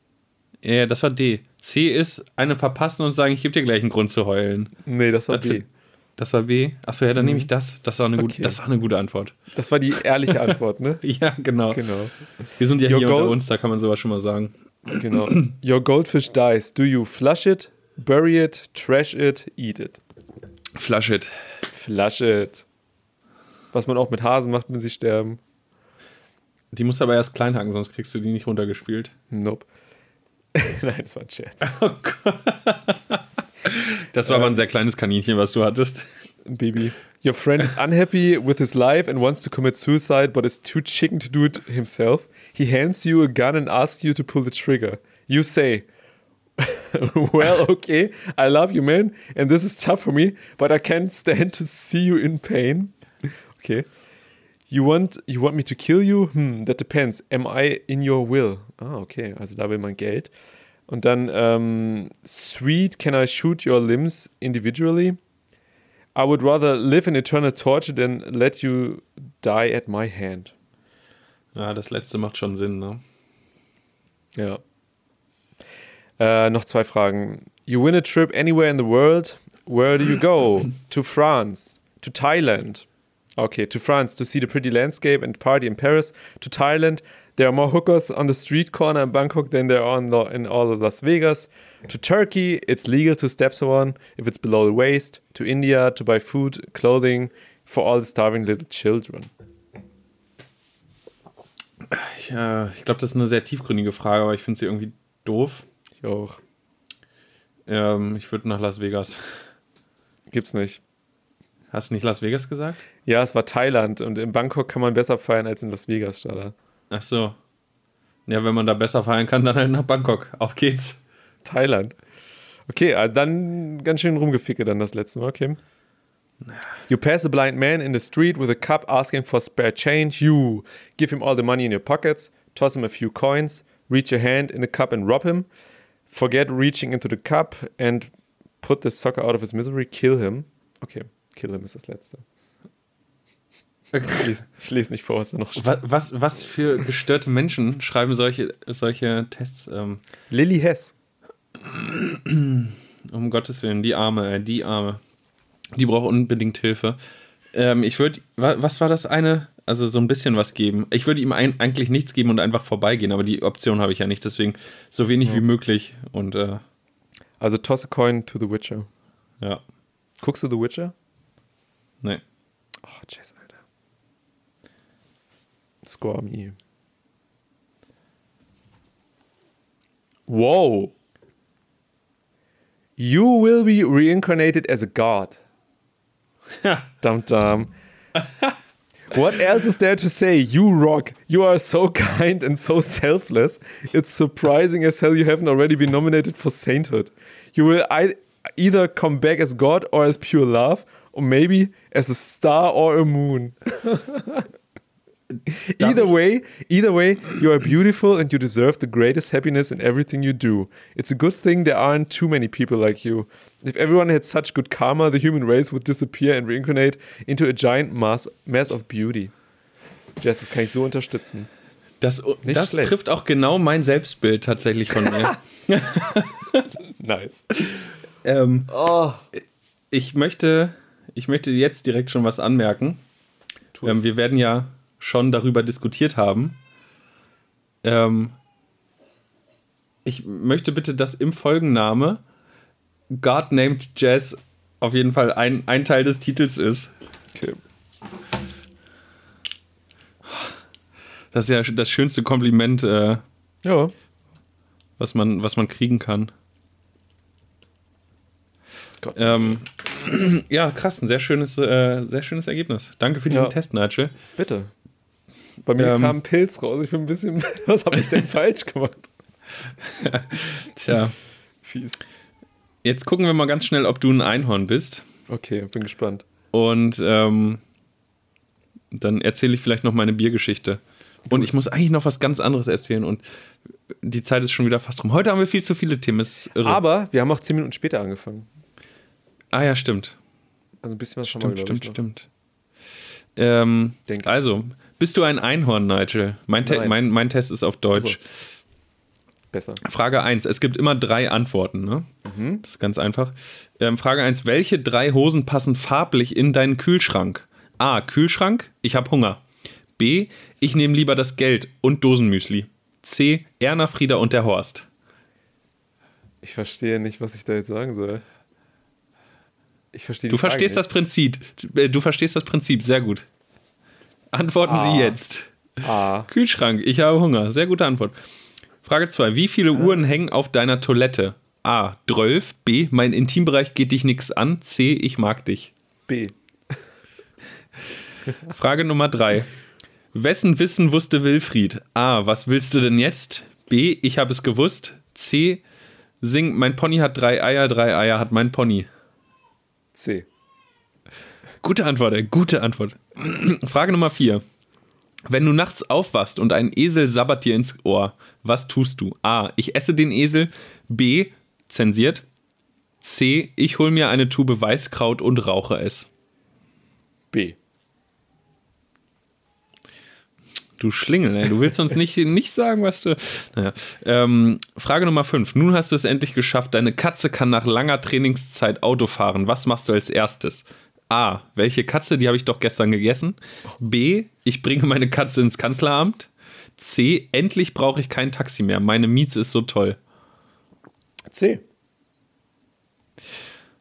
Ja, das war D. C ist eine verpassen und sagen, ich gebe dir gleich einen Grund zu heulen.
Nee, das war
Das
B.
Das war B. Achso, ja, dann nehme ich das. Das war, eine
Okay.
das war eine gute Antwort.
Das war die ehrliche [LAUGHS] Antwort, ne?
Ja, genau.
Genau.
Wir sind ja
Your
hier
goal-
unter uns, da kann man sowas schon mal sagen.
Genau. [CLEARS THROAT] Your goldfish dies. Do you flush it, bury it, trash it, eat it?
Flush it.
Flush it. Was man auch mit Hasen macht, wenn sie sterben.
Die musst du aber erst klein hacken, sonst kriegst du die nicht runtergespielt.
Nope. [LAUGHS] Nein, das war ein Scherz.
Oh Gott. Das war aber ein sehr kleines Kaninchen, was du hattest.
Baby. Your friend is unhappy with his life and wants to commit suicide, but is too chicken to do it himself. He hands you a gun and asks you to pull the trigger. You say, [LAUGHS] Well, okay, I love you, man, and this is tough for me, but I can't stand to see you in pain. Okay. You want, you want me to kill you? Hmm, that depends. Am I in your will? Ah, okay, also da will man Geld. Und dann, ähm, sweet, can I shoot your limbs individually? I would rather live in eternal torture than let you die at my hand.
Ja, das letzte macht schon Sinn, ne?
Ja. Äh, noch zwei Fragen. You win a trip anywhere in the world. Where do you go? [LAUGHS] to France. To Thailand. Okay, to France to see the pretty landscape and party in Paris. To Thailand. There are more hookers on the street corner in Bangkok than there are in, in all of Las Vegas. To Turkey, it's legal to stab someone if it's below the waist. To India, to buy food, clothing for all the starving little children.
Ich, äh, ich glaube, das ist eine sehr tiefgründige Frage, aber ich finde sie irgendwie doof.
Ich auch.
Ähm, ich würde nach Las Vegas.
Gibt's nicht.
Hast du nicht Las Vegas gesagt?
Ja, es war Thailand und in Bangkok kann man besser feiern als in Las Vegas, Stada.
Ach so. Ja, wenn man da besser feiern kann, dann halt nach Bangkok. Auf geht's.
Thailand. Okay, also dann ganz schön rumgeficke dann das letzte Mal, okay. You pass a blind man in the street with a cup asking for spare change. You give him all the money in your pockets, toss him a few coins, reach your hand in the cup and rob him. Forget reaching into the cup and put the sucker out of his misery. Kill him. Okay, kill him ist das letzte. Ich lese, ich lese nicht vor, was da noch.
Was, was, was für gestörte Menschen schreiben solche, solche Tests? Ähm,
Lilly Hess.
um Gottes Willen, die Arme, die Arme. Die braucht unbedingt Hilfe. Ähm, ich würde, was war das eine? Also so ein bisschen was geben. Ich würde ihm ein, eigentlich nichts geben und einfach vorbeigehen, aber die Option habe ich ja nicht, deswegen so wenig
Ja.
wie möglich. Und äh,
Also toss a coin to The Witcher.
ja,
Guckst du The Witcher?
nee.
Oh, Jess, Score me. Whoa. You will be reincarnated as a god. [LAUGHS] Dum dum. what else is there to say? You rock. You are so kind and so selfless. It's surprising as hell you haven't already been nominated for sainthood. You will ei- either come back as God or as pure love, or maybe as a star or a moon. [LAUGHS] either way, either way, you are beautiful and you deserve the greatest happiness in everything you do. It's a good thing there aren't too many people like you. If everyone had such good karma, the human race would disappear and reincarnate into a giant mass, mass of beauty. Jess, das kann ich so unterstützen.
das,
Nicht
das trifft auch genau mein Selbstbild tatsächlich von mir. [LAUGHS] [LAUGHS]
Nice.
ähm,
Oh.
ich, möchte, ich möchte jetzt direkt schon was anmerken. Ähm, wir werden ja schon darüber diskutiert haben. Ähm, ich möchte bitte, dass im Folgenname God Named Jazz auf jeden Fall ein, ein Teil des Titels ist.
okay.
Das ist ja das schönste Kompliment, äh,
Ja.
was, man, was man kriegen kann.
Gott.
Ähm, [CLEARS THROAT] ja, krass, ein sehr schönes, äh, sehr schönes Ergebnis. Danke für diesen
Ja.
Test, Nigel.
Bitte. Bei mir
Ähm.
kam ein Pilz raus. Ich bin ein bisschen. [LAUGHS] Was habe ich denn falsch gemacht? [LAUGHS]
Tja,
Fies.
jetzt gucken wir mal ganz schnell, ob du ein Einhorn bist.
Okay, bin gespannt.
Und ähm, dann erzähle ich vielleicht noch meine Biergeschichte. Und ich muss eigentlich noch was ganz anderes erzählen und die Zeit ist schon wieder fast rum. Heute haben wir viel zu viele Themen.
Aber wir haben auch zehn Minuten später angefangen.
ah ja, stimmt.
Also ein bisschen was schon mal,
Stimmt, stimmt,
ich. noch.
stimmt. Ähm, also, bist du ein Einhorn, Nigel? Mein, Te mein, mein Test ist auf Deutsch.
Besser.
Frage 1. Es gibt immer drei Antworten, ne?
Mhm.
Das ist ganz einfach. Ähm, Frage 1. Welche drei Hosen passen farblich in deinen Kühlschrank? A. Kühlschrank. Ich habe Hunger. B. Ich nehme lieber das Geld und Dosenmüsli. C. Erna, Frieda und der Horst.
Ich verstehe nicht, was ich da jetzt sagen soll. Ich verstehe
Du
Frage
verstehst das Prinzip. Äh, Du verstehst das Prinzip. Sehr gut. Antworten
Ah.
Sie jetzt.
Ah,
Kühlschrank. Ich habe Hunger. Sehr gute Antwort. Frage 2. Wie viele Uhren hängen auf deiner Toilette? A. 12. B. Mein Intimbereich geht dich nix an. C. Ich mag dich.
B. [LAUGHS]
Frage Nummer drei. Wessen Wissen wusste Wilfried? A. Was willst du denn jetzt? B. Ich habe es gewusst. C. Sing, mein Pony hat drei Eier, drei Eier hat mein Pony.
C.
Gute Antwort, ey, gute Antwort. Frage Nummer vier. Wenn du nachts aufwachst und ein Esel sabbert dir ins Ohr, was tust du? A. Ich esse den Esel. B. Zensiert. C. Ich hol mir eine Tube Weißkraut und rauche es.
B.
Du Schlingel, ey. du willst uns nicht, nicht sagen, was du. Naja. Ähm, Frage Nummer 5. Nun hast du es endlich geschafft. Deine Katze kann nach langer Trainingszeit Auto fahren. Was machst du als erstes? A. Welche Katze? Die habe ich doch gestern gegessen. B. Ich bringe meine Katze ins Kanzleramt. C. Endlich brauche ich kein Taxi mehr. Meine Mieze ist so toll.
C.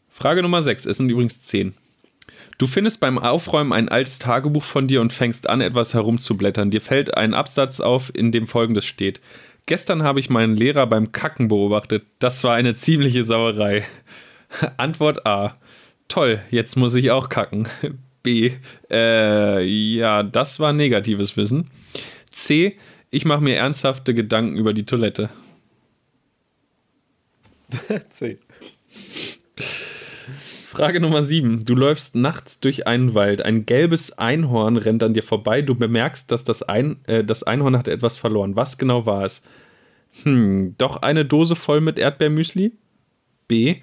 Frage Nummer 6. Es sind übrigens 10. Du findest beim Aufräumen ein altes Tagebuch von dir und fängst an, etwas herumzublättern. Dir fällt ein Absatz auf, in dem folgendes steht. Gestern habe ich meinen Lehrer beim Kacken beobachtet. Das war eine ziemliche Sauerei. [LAUGHS] Antwort A. Toll, jetzt muss ich auch kacken. B. Äh, ja, das war negatives Wissen. C. Ich mache mir ernsthafte Gedanken über die Toilette. [LAUGHS]
C.
Frage Nummer 7. Du läufst nachts durch einen Wald. Ein gelbes Einhorn rennt an dir vorbei. Du bemerkst, dass das, Ein äh, das Einhorn hat etwas verloren. Was genau war es? Hm, doch eine Dose voll mit Erdbeermüsli? B.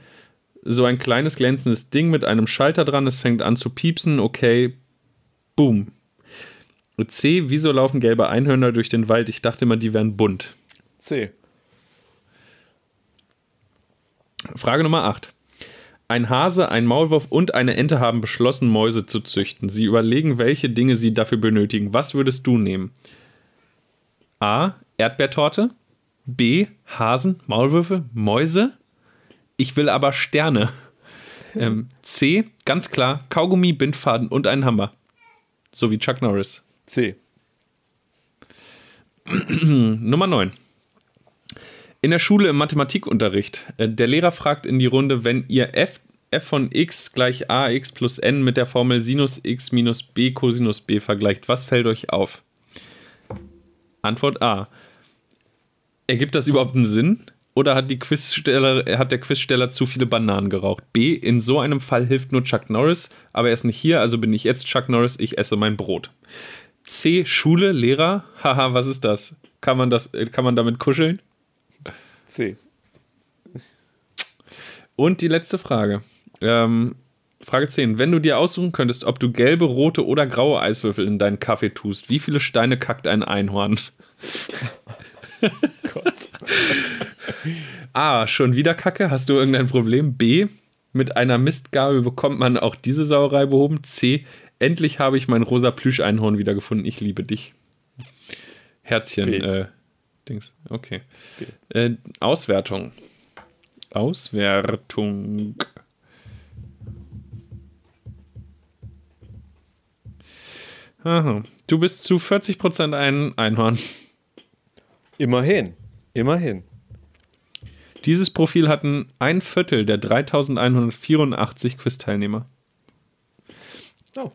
So ein kleines glänzendes Ding mit einem Schalter dran, es fängt an zu piepsen, okay. Boom. C. Wieso laufen gelbe Einhörner durch den Wald? Ich dachte immer, die wären bunt.
C.
Frage Nummer 8. Ein Hase, ein Maulwurf und eine Ente haben beschlossen, Mäuse zu züchten. Sie überlegen, welche Dinge sie dafür benötigen. Was würdest du nehmen? A. Erdbeertorte. B. Hasen, Maulwürfe, Mäuse. Ich will aber Sterne. Ähm, C. Ganz klar, Kaugummi, Bindfaden und einen Hammer. So wie Chuck Norris.
C. [CLEARS THROAT]
Nummer 9. In der Schule im Mathematikunterricht. äh, Der Lehrer fragt in die Runde, wenn ihr f, f von x gleich ax plus n mit der Formel Sinus x minus b Cosinus b vergleicht, was fällt euch auf? Antwort A. Ergibt das überhaupt einen Sinn? Oder hat, die Quizsteller, hat der Quizsteller zu viele Bananen geraucht? B. In so einem Fall hilft nur Chuck Norris, aber er ist nicht hier, also bin ich jetzt Chuck Norris, ich esse mein Brot. C. Schule, Lehrer. [LAUGHS] Haha, was ist das? Kann man, das, äh, kann man damit kuscheln?
C.
Und die letzte Frage. Ähm, Frage 10. Wenn du dir aussuchen könntest, ob du gelbe, rote oder graue Eiswürfel in deinen Kaffee tust, wie viele Steine kackt ein Einhorn? [LAUGHS]
Gott.
A. Schon wieder Kacke? Hast du irgendein Problem? B. Mit einer Mistgabel bekommt man auch diese Sauerei behoben. C. Endlich habe ich mein rosa Plüscheinhorn wiedergefunden. Ich liebe dich. Herzchen. Äh, Dings. Okay. Äh, Auswertung. Auswertung. Aha. Du bist zu 40% ein Einhorn.
Immerhin. Immerhin.
Dieses Profil hatten ein Viertel der 3184 Quiz-Teilnehmer.
Oh.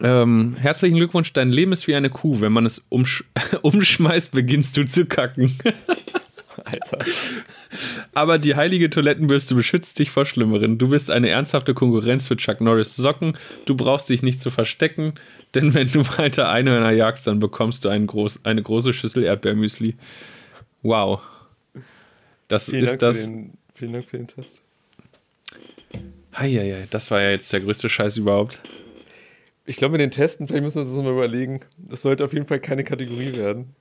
Ähm, herzlichen Glückwunsch, dein Leben ist wie eine Kuh. Wenn man es umsch [LAUGHS] umschmeißt, beginnst du zu kacken. [LAUGHS] [LAUGHS]
Alter.
Aber die heilige Toilettenbürste beschützt dich vor Schlimmeren. Du bist eine ernsthafte Konkurrenz für Chuck Norris Socken. Du brauchst dich nicht zu verstecken, denn wenn du [LAUGHS] weiter Einhörner jagst, dann bekommst du einen groß, eine große Schüssel Erdbeermüsli. Wow. Das
Vielen,
ist
Dank
das.
Den, vielen Dank für den Test.
Heieiei, das war ja jetzt der größte Scheiß überhaupt.
Ich glaube, mit den Testen, vielleicht müssen wir uns das mal überlegen. Das sollte auf jeden Fall keine Kategorie werden.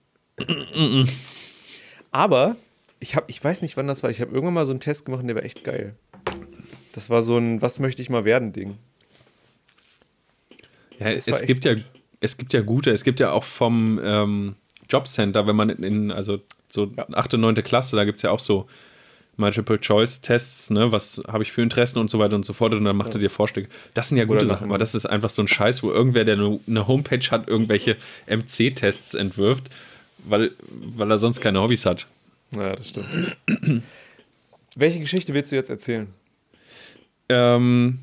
Aber ich, hab, ich weiß nicht, wann das war. Ich habe irgendwann mal so einen Test gemacht, der war echt geil. Das war so ein Was möchte ich mal werden Ding.
Ja,
Das
es gibt ja, es gibt ja gute, es gibt ja auch vom ähm, Jobcenter, wenn man in, also so
Ja.
8. und 9. Klasse, da gibt es ja auch so Multiple-Choice-Tests, ne, was habe ich für Interessen und so weiter und so fort und dann macht
Ja.
er dir Vorschläge. Das sind ja gute Sachen, aber
ja.
das ist einfach so ein Scheiß, wo irgendwer, der eine Homepage hat, irgendwelche MC-Tests entwirft, weil, weil er sonst keine Hobbys hat.
Naja, das stimmt. [CLEARS THROAT] Welche Geschichte willst du jetzt erzählen?
Ähm,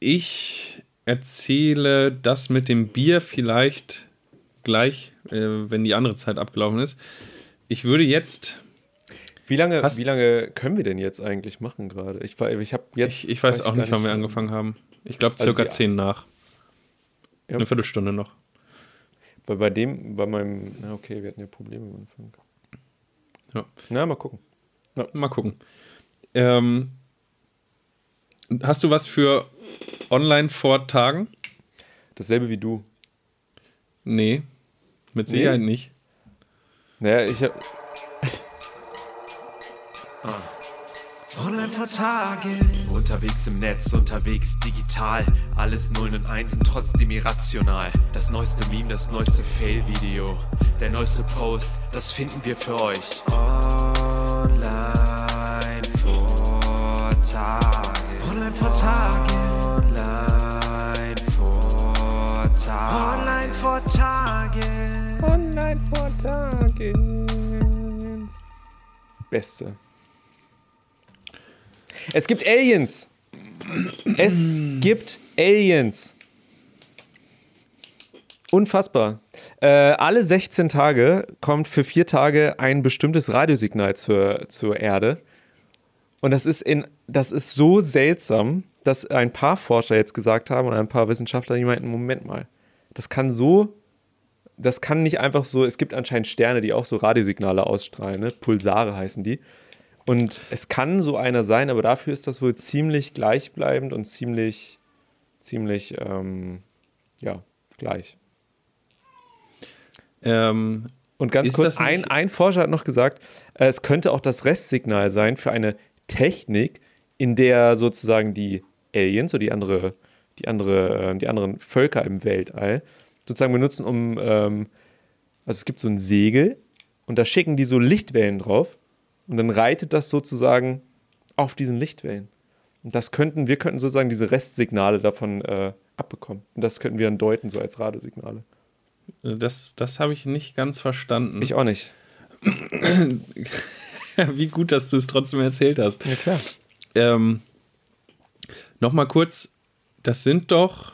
ich erzähle das mit dem Bier vielleicht gleich, äh, wenn die andere Zeit abgelaufen ist. Ich würde jetzt,
Wie lange,
Hast-
wie lange können wir denn jetzt eigentlich machen gerade? Ich, ich habe jetzt.
ich, ich weiß, auch
gar
nicht, wann wir angefangen haben. Ich glaube
Also
circa
die-
10 nach.
Ja.
Eine Viertelstunde noch.
Weil bei dem, bei meinem. Na, okay, wir hatten ja Probleme am Anfang.
Ja.
Na, mal gucken.
Mal gucken. Ähm, hast du was für online vor Tagen?
Dasselbe wie du.
Nee, mit
Nee?
Sicherheit nicht.
Naja, ich habe.
Online vor Tagen. Unterwegs im Netz, unterwegs digital. Alles Nullen und Einsen, trotzdem irrational. Das neueste Meme, das neueste Fail-Video. Der neueste Post, das finden wir für euch. Online vor Tagen. Online vor Tagen. Online vor Tagen. Online vor Tagen.
Online vor Tagen. Beste. Es gibt Aliens. Es gibt Aliens. Unfassbar. Äh, alle 16 Tage kommt für vier Tage ein bestimmtes Radiosignal zur, zur Erde. Und das ist, in, das ist so seltsam, dass ein paar Forscher jetzt gesagt haben und ein paar Wissenschaftler, die meinten, Moment mal, das kann so das kann nicht einfach so, es gibt anscheinend Sterne, die auch so Radiosignale ausstrahlen, ne? Pulsare heißen die. Und es kann so einer sein, aber dafür ist das wohl ziemlich gleichbleibend und ziemlich, ziemlich, ähm, ja, gleich.
Ähm,
Und ganz kurz, ein, ein Forscher hat noch gesagt, äh, es könnte auch das Restsignal sein für eine Technik, in der sozusagen die Aliens oder die, andere, die, andere, äh, die anderen Völker im Weltall sozusagen benutzen, um, ähm, also es gibt so ein Segel und da schicken die so Lichtwellen drauf und dann reitet das sozusagen auf diesen Lichtwellen. Und das könnten, wir könnten sozusagen diese Restsignale davon äh, abbekommen. Und das könnten wir dann deuten, so als Radiosignale.
das das habe ich nicht ganz verstanden.
Ich auch nicht. [LAUGHS]
Wie gut, dass du es trotzdem erzählt hast.
Ja, klar.
Ähm, Nochmal kurz, das sind doch,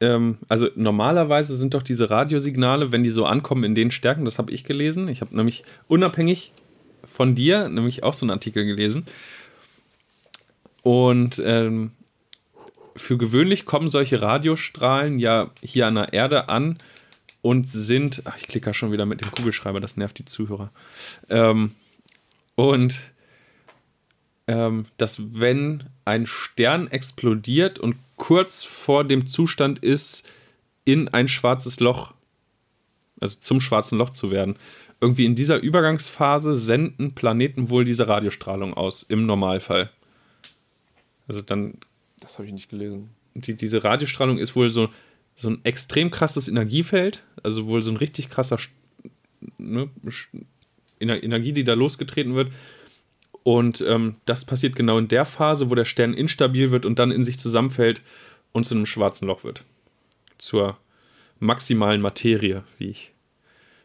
ähm, also normalerweise sind doch diese Radiosignale, wenn die so ankommen in den Stärken, das habe ich gelesen. Ich habe nämlich unabhängig von dir nämlich auch so einen Artikel gelesen. Und ähm, für gewöhnlich kommen solche Radiostrahlen ja hier an der Erde an und sind, ach, ich klicke schon wieder mit dem Kugelschreiber, das nervt die Zuhörer. Ähm, und ähm, dass wenn ein Stern explodiert und kurz vor dem Zustand ist, in ein schwarzes Loch, also zum schwarzen Loch zu werden, irgendwie in dieser Übergangsphase senden Planeten wohl diese Radiostrahlung aus, im Normalfall. Also dann,
Das habe ich nicht gelesen.
die, diese Radiostrahlung ist wohl so, so ein extrem krasses Energiefeld, also wohl so ein richtig krasser ne, Energie, die da losgetreten wird. Und ähm, das passiert genau in der Phase, wo der Stern instabil wird und dann in sich zusammenfällt und zu einem schwarzen Loch wird. Zur maximalen Materie, wie ich.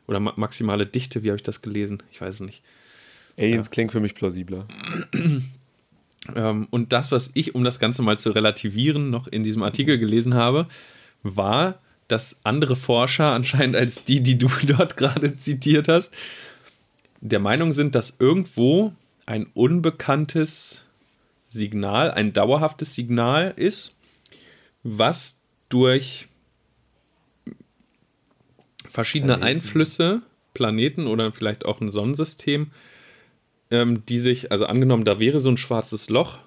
Oder ma maximale Dichte, wie habe ich das gelesen? Ich weiß es nicht.
Aliens klingt für mich plausibler. [CLEARS THROAT]
Ähm, und das, was ich, um das Ganze mal zu relativieren, noch in diesem Artikel gelesen habe, war, dass andere Forscher, anscheinend als die, die du [LAUGHS] dort gerade zitiert hast, der Meinung sind, dass irgendwo ein unbekanntes Signal, ein dauerhaftes Signal ist, was durch verschiedene
Planeten.
Einflüsse, Planeten oder vielleicht auch ein Sonnensystem, ähm, die sich, also angenommen, da wäre so ein schwarzes Loch,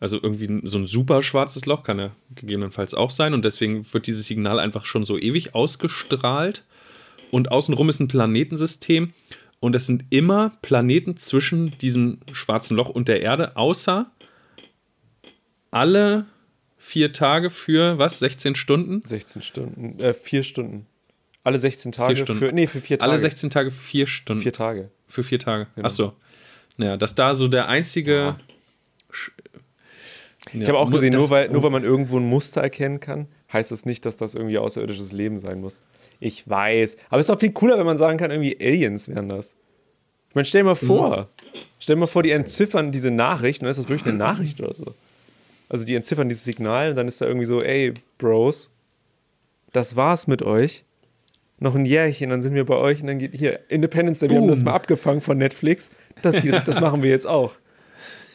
also irgendwie so ein super schwarzes Loch, kann ja gegebenenfalls auch sein, und deswegen wird dieses Signal einfach schon so ewig ausgestrahlt. Und außenrum ist ein Planetensystem, und es sind immer Planeten zwischen diesem schwarzen Loch und der Erde, außer alle vier Tage für was? 16 Stunden?
16 Stunden, äh, vier Stunden. Alle 16 Tage
Stunden.
für, nee, für vier Tage.
Alle 16 Tage vier Stunden.
Vier Tage.
Für vier Tage.
Genau.
Ach so. Naja, dass da so der einzige.
Ja. Ich
Ja,
habe auch gesehen, nur weil, nur weil man irgendwo ein Muster erkennen kann, heißt das nicht, dass das irgendwie außerirdisches Leben sein muss. Ich weiß. Aber es ist doch viel cooler, wenn man sagen kann, irgendwie Aliens wären das. Ich meine, stell dir mal vor. Stell dir mal vor, die entziffern diese Nachricht und dann ist das wirklich eine Nachricht oder so. Also die entziffern dieses Signal und dann ist da irgendwie so, ey, Bros, das war's mit euch. Noch ein Jährchen, dann sind wir bei euch und dann geht hier Independence Day, wir haben das mal abgefangen von Netflix. Das, geht, das machen wir jetzt auch.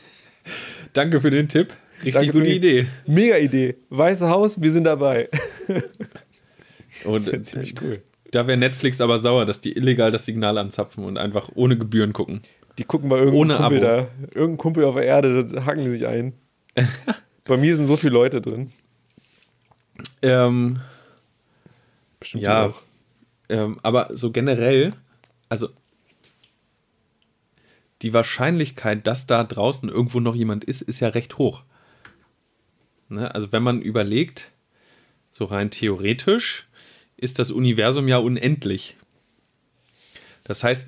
[LAUGHS]
Danke für den Tipp. Richtig
Danke
gute Idee.
Mega Idee. Weiße Haus, wir sind dabei. [LAUGHS]
Und
wäre ziemlich cool.
da wäre Netflix aber sauer, dass die illegal das Signal anzapfen und einfach ohne Gebühren gucken.
Die gucken bei irgendeinem
Ohne
Kumpel
Abo.
da. Irgendein Kumpel auf der Erde, da hacken die sich ein. [LAUGHS] bei mir sind so viele Leute drin.
Ähm,
Bestimmt
Ja.
auch.
Ähm, aber so generell, also die Wahrscheinlichkeit, dass da draußen irgendwo noch jemand ist, ist ja recht hoch. Ne? Also wenn man überlegt, so rein theoretisch, ist das Universum ja unendlich. Das heißt,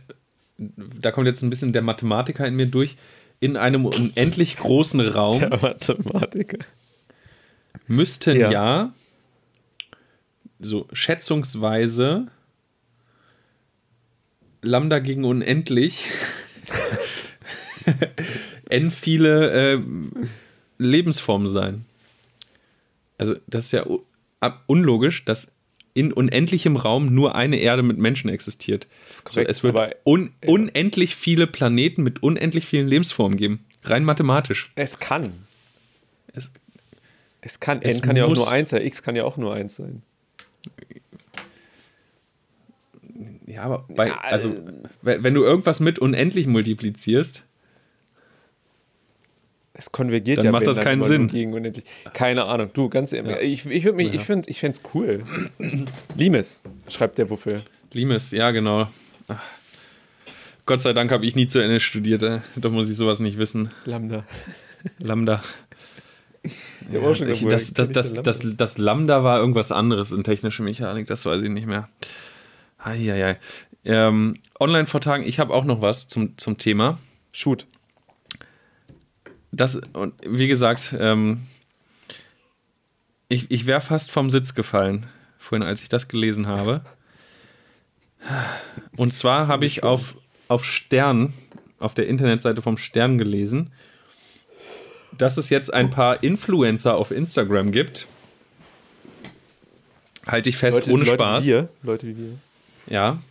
da kommt jetzt ein bisschen der Mathematiker in mir durch, in einem unendlich großen Raum
Der Mathematiker.
müssten
Ja.
ja. so schätzungsweise Lambda gegen unendlich n viele äh, Lebensformen sein. Also das ist ja unlogisch, dass in unendlichem Raum nur eine Erde mit Menschen existiert.
Das korrekt,
es wird un
ja.
unendlich viele Planeten mit unendlich vielen Lebensformen geben. Rein mathematisch.
es kann.
Es,
Es kann.
Es
N kann ja auch nur eins sein. X kann ja auch nur eins sein.
Ja, aber bei, also, we- wenn du irgendwas mit unendlich multiplizierst,
Es konvergiert
Dann
ja
macht das
dann
keinen Sinn.
Gegen unendlich. Keine Ahnung. Du, ganz ehrlich.
Ja.
Ich, ich mich,
Ja.
ich finde, es cool. Limes, schreibt der wofür.
Limes, ja, genau. Ach. Gott sei Dank habe ich nie zu Ende studiert, äh. da muss ich sowas nicht wissen.
Lambda.
Lambda.
Auch schon
ich, das, das, das, das Lambda war irgendwas anderes in technischer Mechanik, das weiß ich nicht mehr. Eieiei. Ähm, online vor Tagen, ich habe auch noch was zum, zum Thema.
Shoot.
Das, und wie gesagt, ähm, ich, ich wäre fast vom Sitz gefallen, vorhin, als ich das gelesen habe. Und zwar habe ich auf, auf Stern, auf der Internetseite vom Stern gelesen, dass es jetzt ein paar Influencer auf Instagram gibt. Halte ich fest,
Leute,
ohne
Leute
Spaß.
Wie wir. Leute wie wir.
Ja,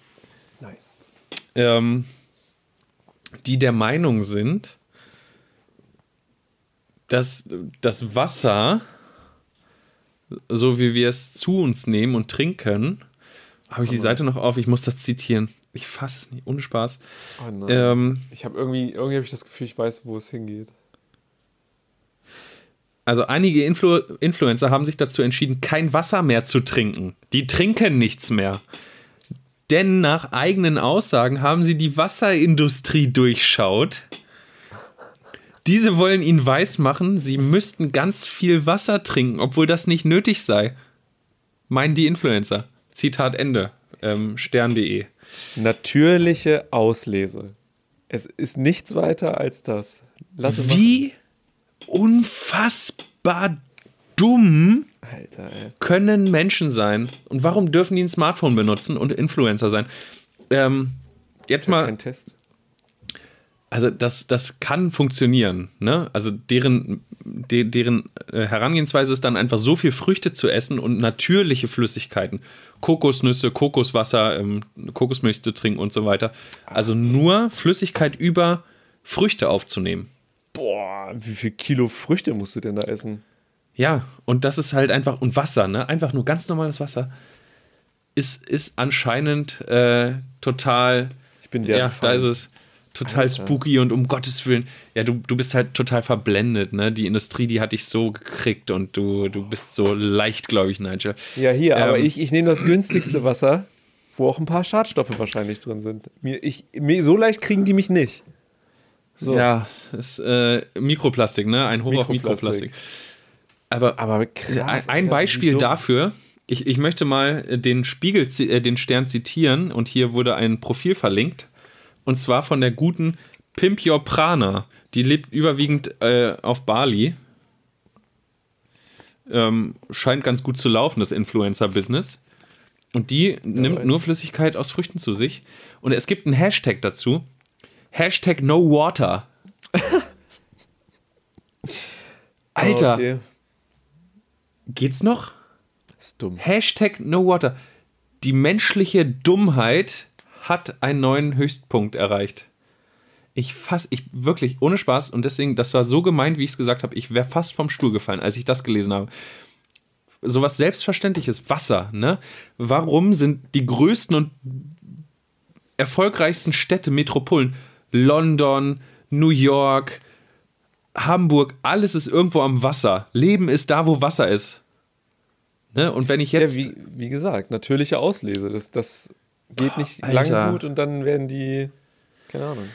Nice.
ähm, die der Meinung sind, dass das Wasser, so wie wir es zu uns nehmen und trinken, habe ich die Seite noch auf, ich muss das zitieren. Ich fasse es nicht, ohne Spaß.
Oh nein.
Ähm,
ich habe irgendwie, irgendwie habe ich das Gefühl, ich weiß, wo es hingeht.
also einige Influ Influencer haben sich dazu entschieden, kein Wasser mehr zu trinken. Die trinken nichts mehr. Denn nach eigenen Aussagen haben sie die Wasserindustrie durchschaut. Diese wollen ihnen weismachen, sie müssten ganz viel Wasser trinken, obwohl das nicht nötig sei. Meinen die Influencer. Zitat Ende. Ähm, Stern.de.
Natürliche Auslese. Es ist nichts weiter als das. Lass
Wie unfassbar dumm.
Alter,
können Menschen sein. Und warum dürfen die ein Smartphone benutzen und Influencer sein? Ähm, jetzt mal,
Kein Test.
also das, das kann funktionieren. Ne? Also deren, de, deren äh, Herangehensweise ist dann einfach so viel Früchte zu essen und natürliche Flüssigkeiten. Kokosnüsse, Kokoswasser, ähm, Kokosmilch zu trinken und so weiter. Also nur Flüssigkeit über Früchte aufzunehmen.
Boah, wie viel Kilo Früchte musst du denn da essen?
Ja, und das ist halt einfach, und Wasser, ne? Einfach nur ganz normales Wasser. Ist, ist anscheinend äh, total,
Ich bin der
ja, da ist es total
Alter.
spooky und um Gottes Willen, ja, du, du bist halt total verblendet, ne? Die Industrie, die hat dich so gekriegt und du, du bist so leicht, glaube ich, Nigel.
Ja, hier, aber
Ähm.
ich, ich nehme das günstigste Wasser, wo auch ein paar Schadstoffe wahrscheinlich drin sind. Mir, ich, mir, so leicht kriegen die mich nicht. So.
Ja, ist äh, Mikroplastik, ne? Ein Hoch auf
Mikroplastik.
Aber
Aber krass.
ein, Beispiel dafür, ich, ich möchte mal den Spiegel, äh, den Stern zitieren und hier wurde ein Profil verlinkt und zwar von der guten Pimp Prana. Die lebt überwiegend äh, auf Bali. Ähm, scheint ganz gut zu laufen, das Influencer-Business. Und die nimmt
weiß.
nur Flüssigkeit aus Früchten zu sich. Und es gibt einen Hashtag dazu. Hashtag No Water. [LAUGHS] Alter,
Okay.
Geht's noch?
Ist dumm.
Hashtag No Water. Die menschliche Dummheit hat einen neuen Höchstpunkt erreicht. Ich fass, ich wirklich, ohne Spaß, und deswegen, das war so gemeint, wie ich es gesagt habe, ich wäre fast vom Stuhl gefallen, als ich das gelesen habe. Sowas Selbstverständliches, Wasser, ne? Warum sind die größten und erfolgreichsten Städte, Metropolen, London, New York, Hamburg, alles ist irgendwo am Wasser. Leben ist da, wo Wasser ist. Ne? Und wenn ich jetzt.
Ja, wie, wie gesagt, natürliche Auslese. Das, das geht nicht
Alter.
lange gut und dann werden die. Keine Ahnung.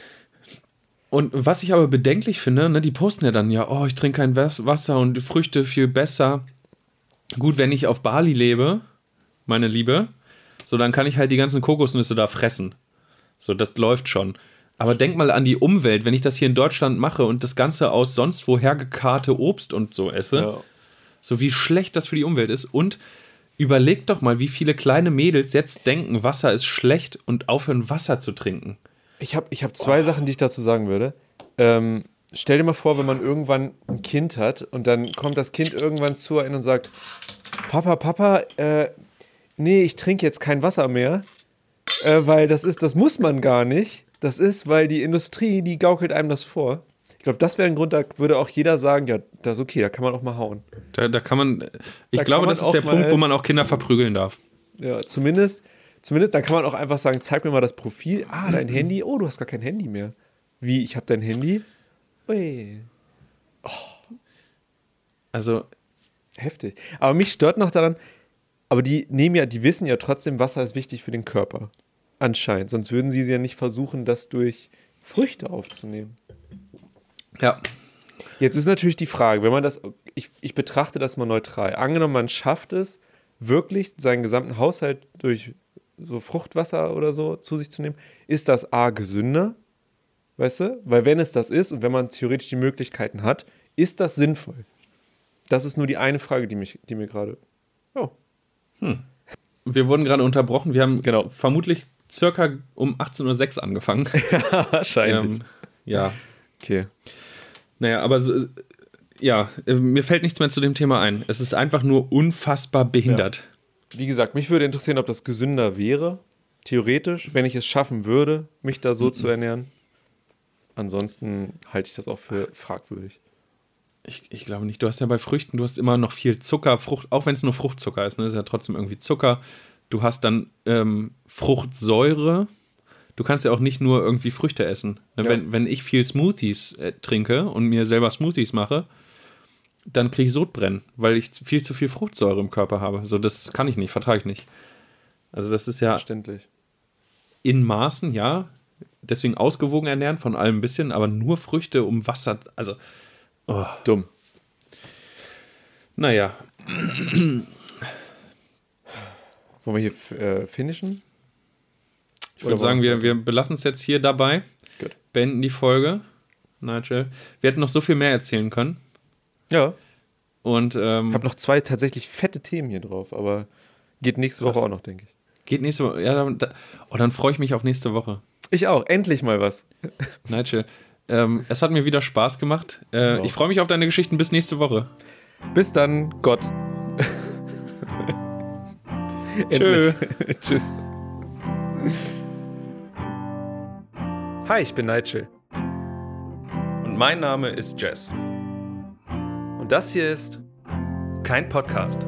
Und was ich aber bedenklich finde, ne, die posten ja dann ja, oh, ich trinke kein Was- Wasser und die Früchte viel besser. Gut, wenn ich auf Bali lebe, meine Liebe, so dann kann ich halt die ganzen Kokosnüsse da fressen. So, das läuft schon. Aber denk mal an die Umwelt, wenn ich das hier in Deutschland mache und das Ganze aus sonst woher gekarrte Obst und so esse,
Ja.
so wie schlecht das für die Umwelt ist. Und überleg doch mal, wie viele kleine Mädels jetzt denken, Wasser ist schlecht und aufhören, Wasser zu trinken.
Ich habe ich hab zwei Sachen, die ich dazu sagen würde. Ähm, stell dir mal vor, wenn man irgendwann ein Kind hat und dann kommt das Kind irgendwann zu einem und sagt: Papa, Papa, äh, nee, ich trinke jetzt kein Wasser mehr, äh, weil das ist, das muss man gar nicht. Das ist, weil die Industrie, die gaukelt einem das vor. Ich glaube, das wäre ein Grund, da würde auch jeder sagen: Ja, das ist okay, da kann man auch mal hauen.
Da, da kann man, ich
Da
glaube,
man
das ist der Punkt, wo man auch Kinder verprügeln darf.
Ja, zumindest, Zumindest, dann kann man auch einfach sagen, zeig mir mal das Profil. Ah, dein [CLEARS THROAT] Handy. Oh, du hast gar kein Handy mehr. Wie, ich habe dein Handy? Ui.
Also,
Heftig. Aber mich stört noch daran, aber die nehmen ja, die wissen ja trotzdem, Wasser ist wichtig für den Körper. Anscheinend. Sonst würden sie ja nicht versuchen, das durch Früchte aufzunehmen.
ja.
Jetzt ist natürlich die Frage, wenn man das, ich, ich betrachte das mal neutral. Angenommen, man schafft es, wirklich seinen gesamten Haushalt durch so Fruchtwasser oder so zu sich zu nehmen, ist das A gesünder? Weißt du? Weil wenn es das ist und wenn man theoretisch die Möglichkeiten hat, ist das sinnvoll? Das ist nur die eine Frage, die, mich, die mir gerade. Oh.
Wir wurden gerade unterbrochen. Wir haben
Genau.
vermutlich circa um 18.06 Uhr angefangen. [LAUGHS]
Wahrscheinlich.
ähm, ja.
okay.
Naja, aber so, ja, äh, mir fällt nichts mehr zu dem Thema ein. Es ist einfach nur unfassbar behindert.
Wie gesagt, mich würde interessieren, ob das gesünder wäre, theoretisch, wenn ich es schaffen würde, mich da so zu ernähren. Ansonsten halte ich das auch für fragwürdig.
Ich, ich glaube nicht. Du hast ja bei Früchten, du hast immer noch viel Zucker, Frucht, auch wenn es nur Fruchtzucker ist, ne, ist ja trotzdem irgendwie Zucker. Du hast dann ähm, Fruchtsäure. Du kannst ja auch nicht nur irgendwie Früchte essen. Ne,
Ja.
Wenn, wenn ich viel Smoothies äh, trinke und mir selber Smoothies mache, dann kriege ich Sodbrennen, weil ich viel zu viel Fruchtsäure im Körper habe. So, das kann ich nicht, vertrage ich nicht. Also das ist ja
Verständlich.
in Maßen, ja. Deswegen ausgewogen ernähren, von allem ein bisschen, aber nur Früchte um Wasser. Also, oh,
Dumm.
naja.
Wollen wir hier äh, finishen?
Ich würde sagen,
wir,
wir- belassen es jetzt hier dabei.
Gut.
Beenden die Folge. Nigel. Wir hätten noch so viel mehr erzählen können.
Ja.
Und ähm,
Ich habe noch zwei tatsächlich fette Themen hier drauf, aber geht nächste Woche
Was?
auch noch, denke ich.
geht nächste Woche. Ja, dann, da, oh, dann freue ich mich auf nächste Woche.
Ich auch. Endlich mal was. [LAUGHS]
Nigel. ähm, es hat mir wieder Spaß gemacht. Äh,
Auch.
ich freue mich auf deine Geschichten bis nächste Woche.
Bis dann, Gott. [LAUGHS] Endlich. [LAUGHS] Tschüss.
Hi, ich bin Nigel. Und mein Name ist Jess. Und das hier ist kein Podcast.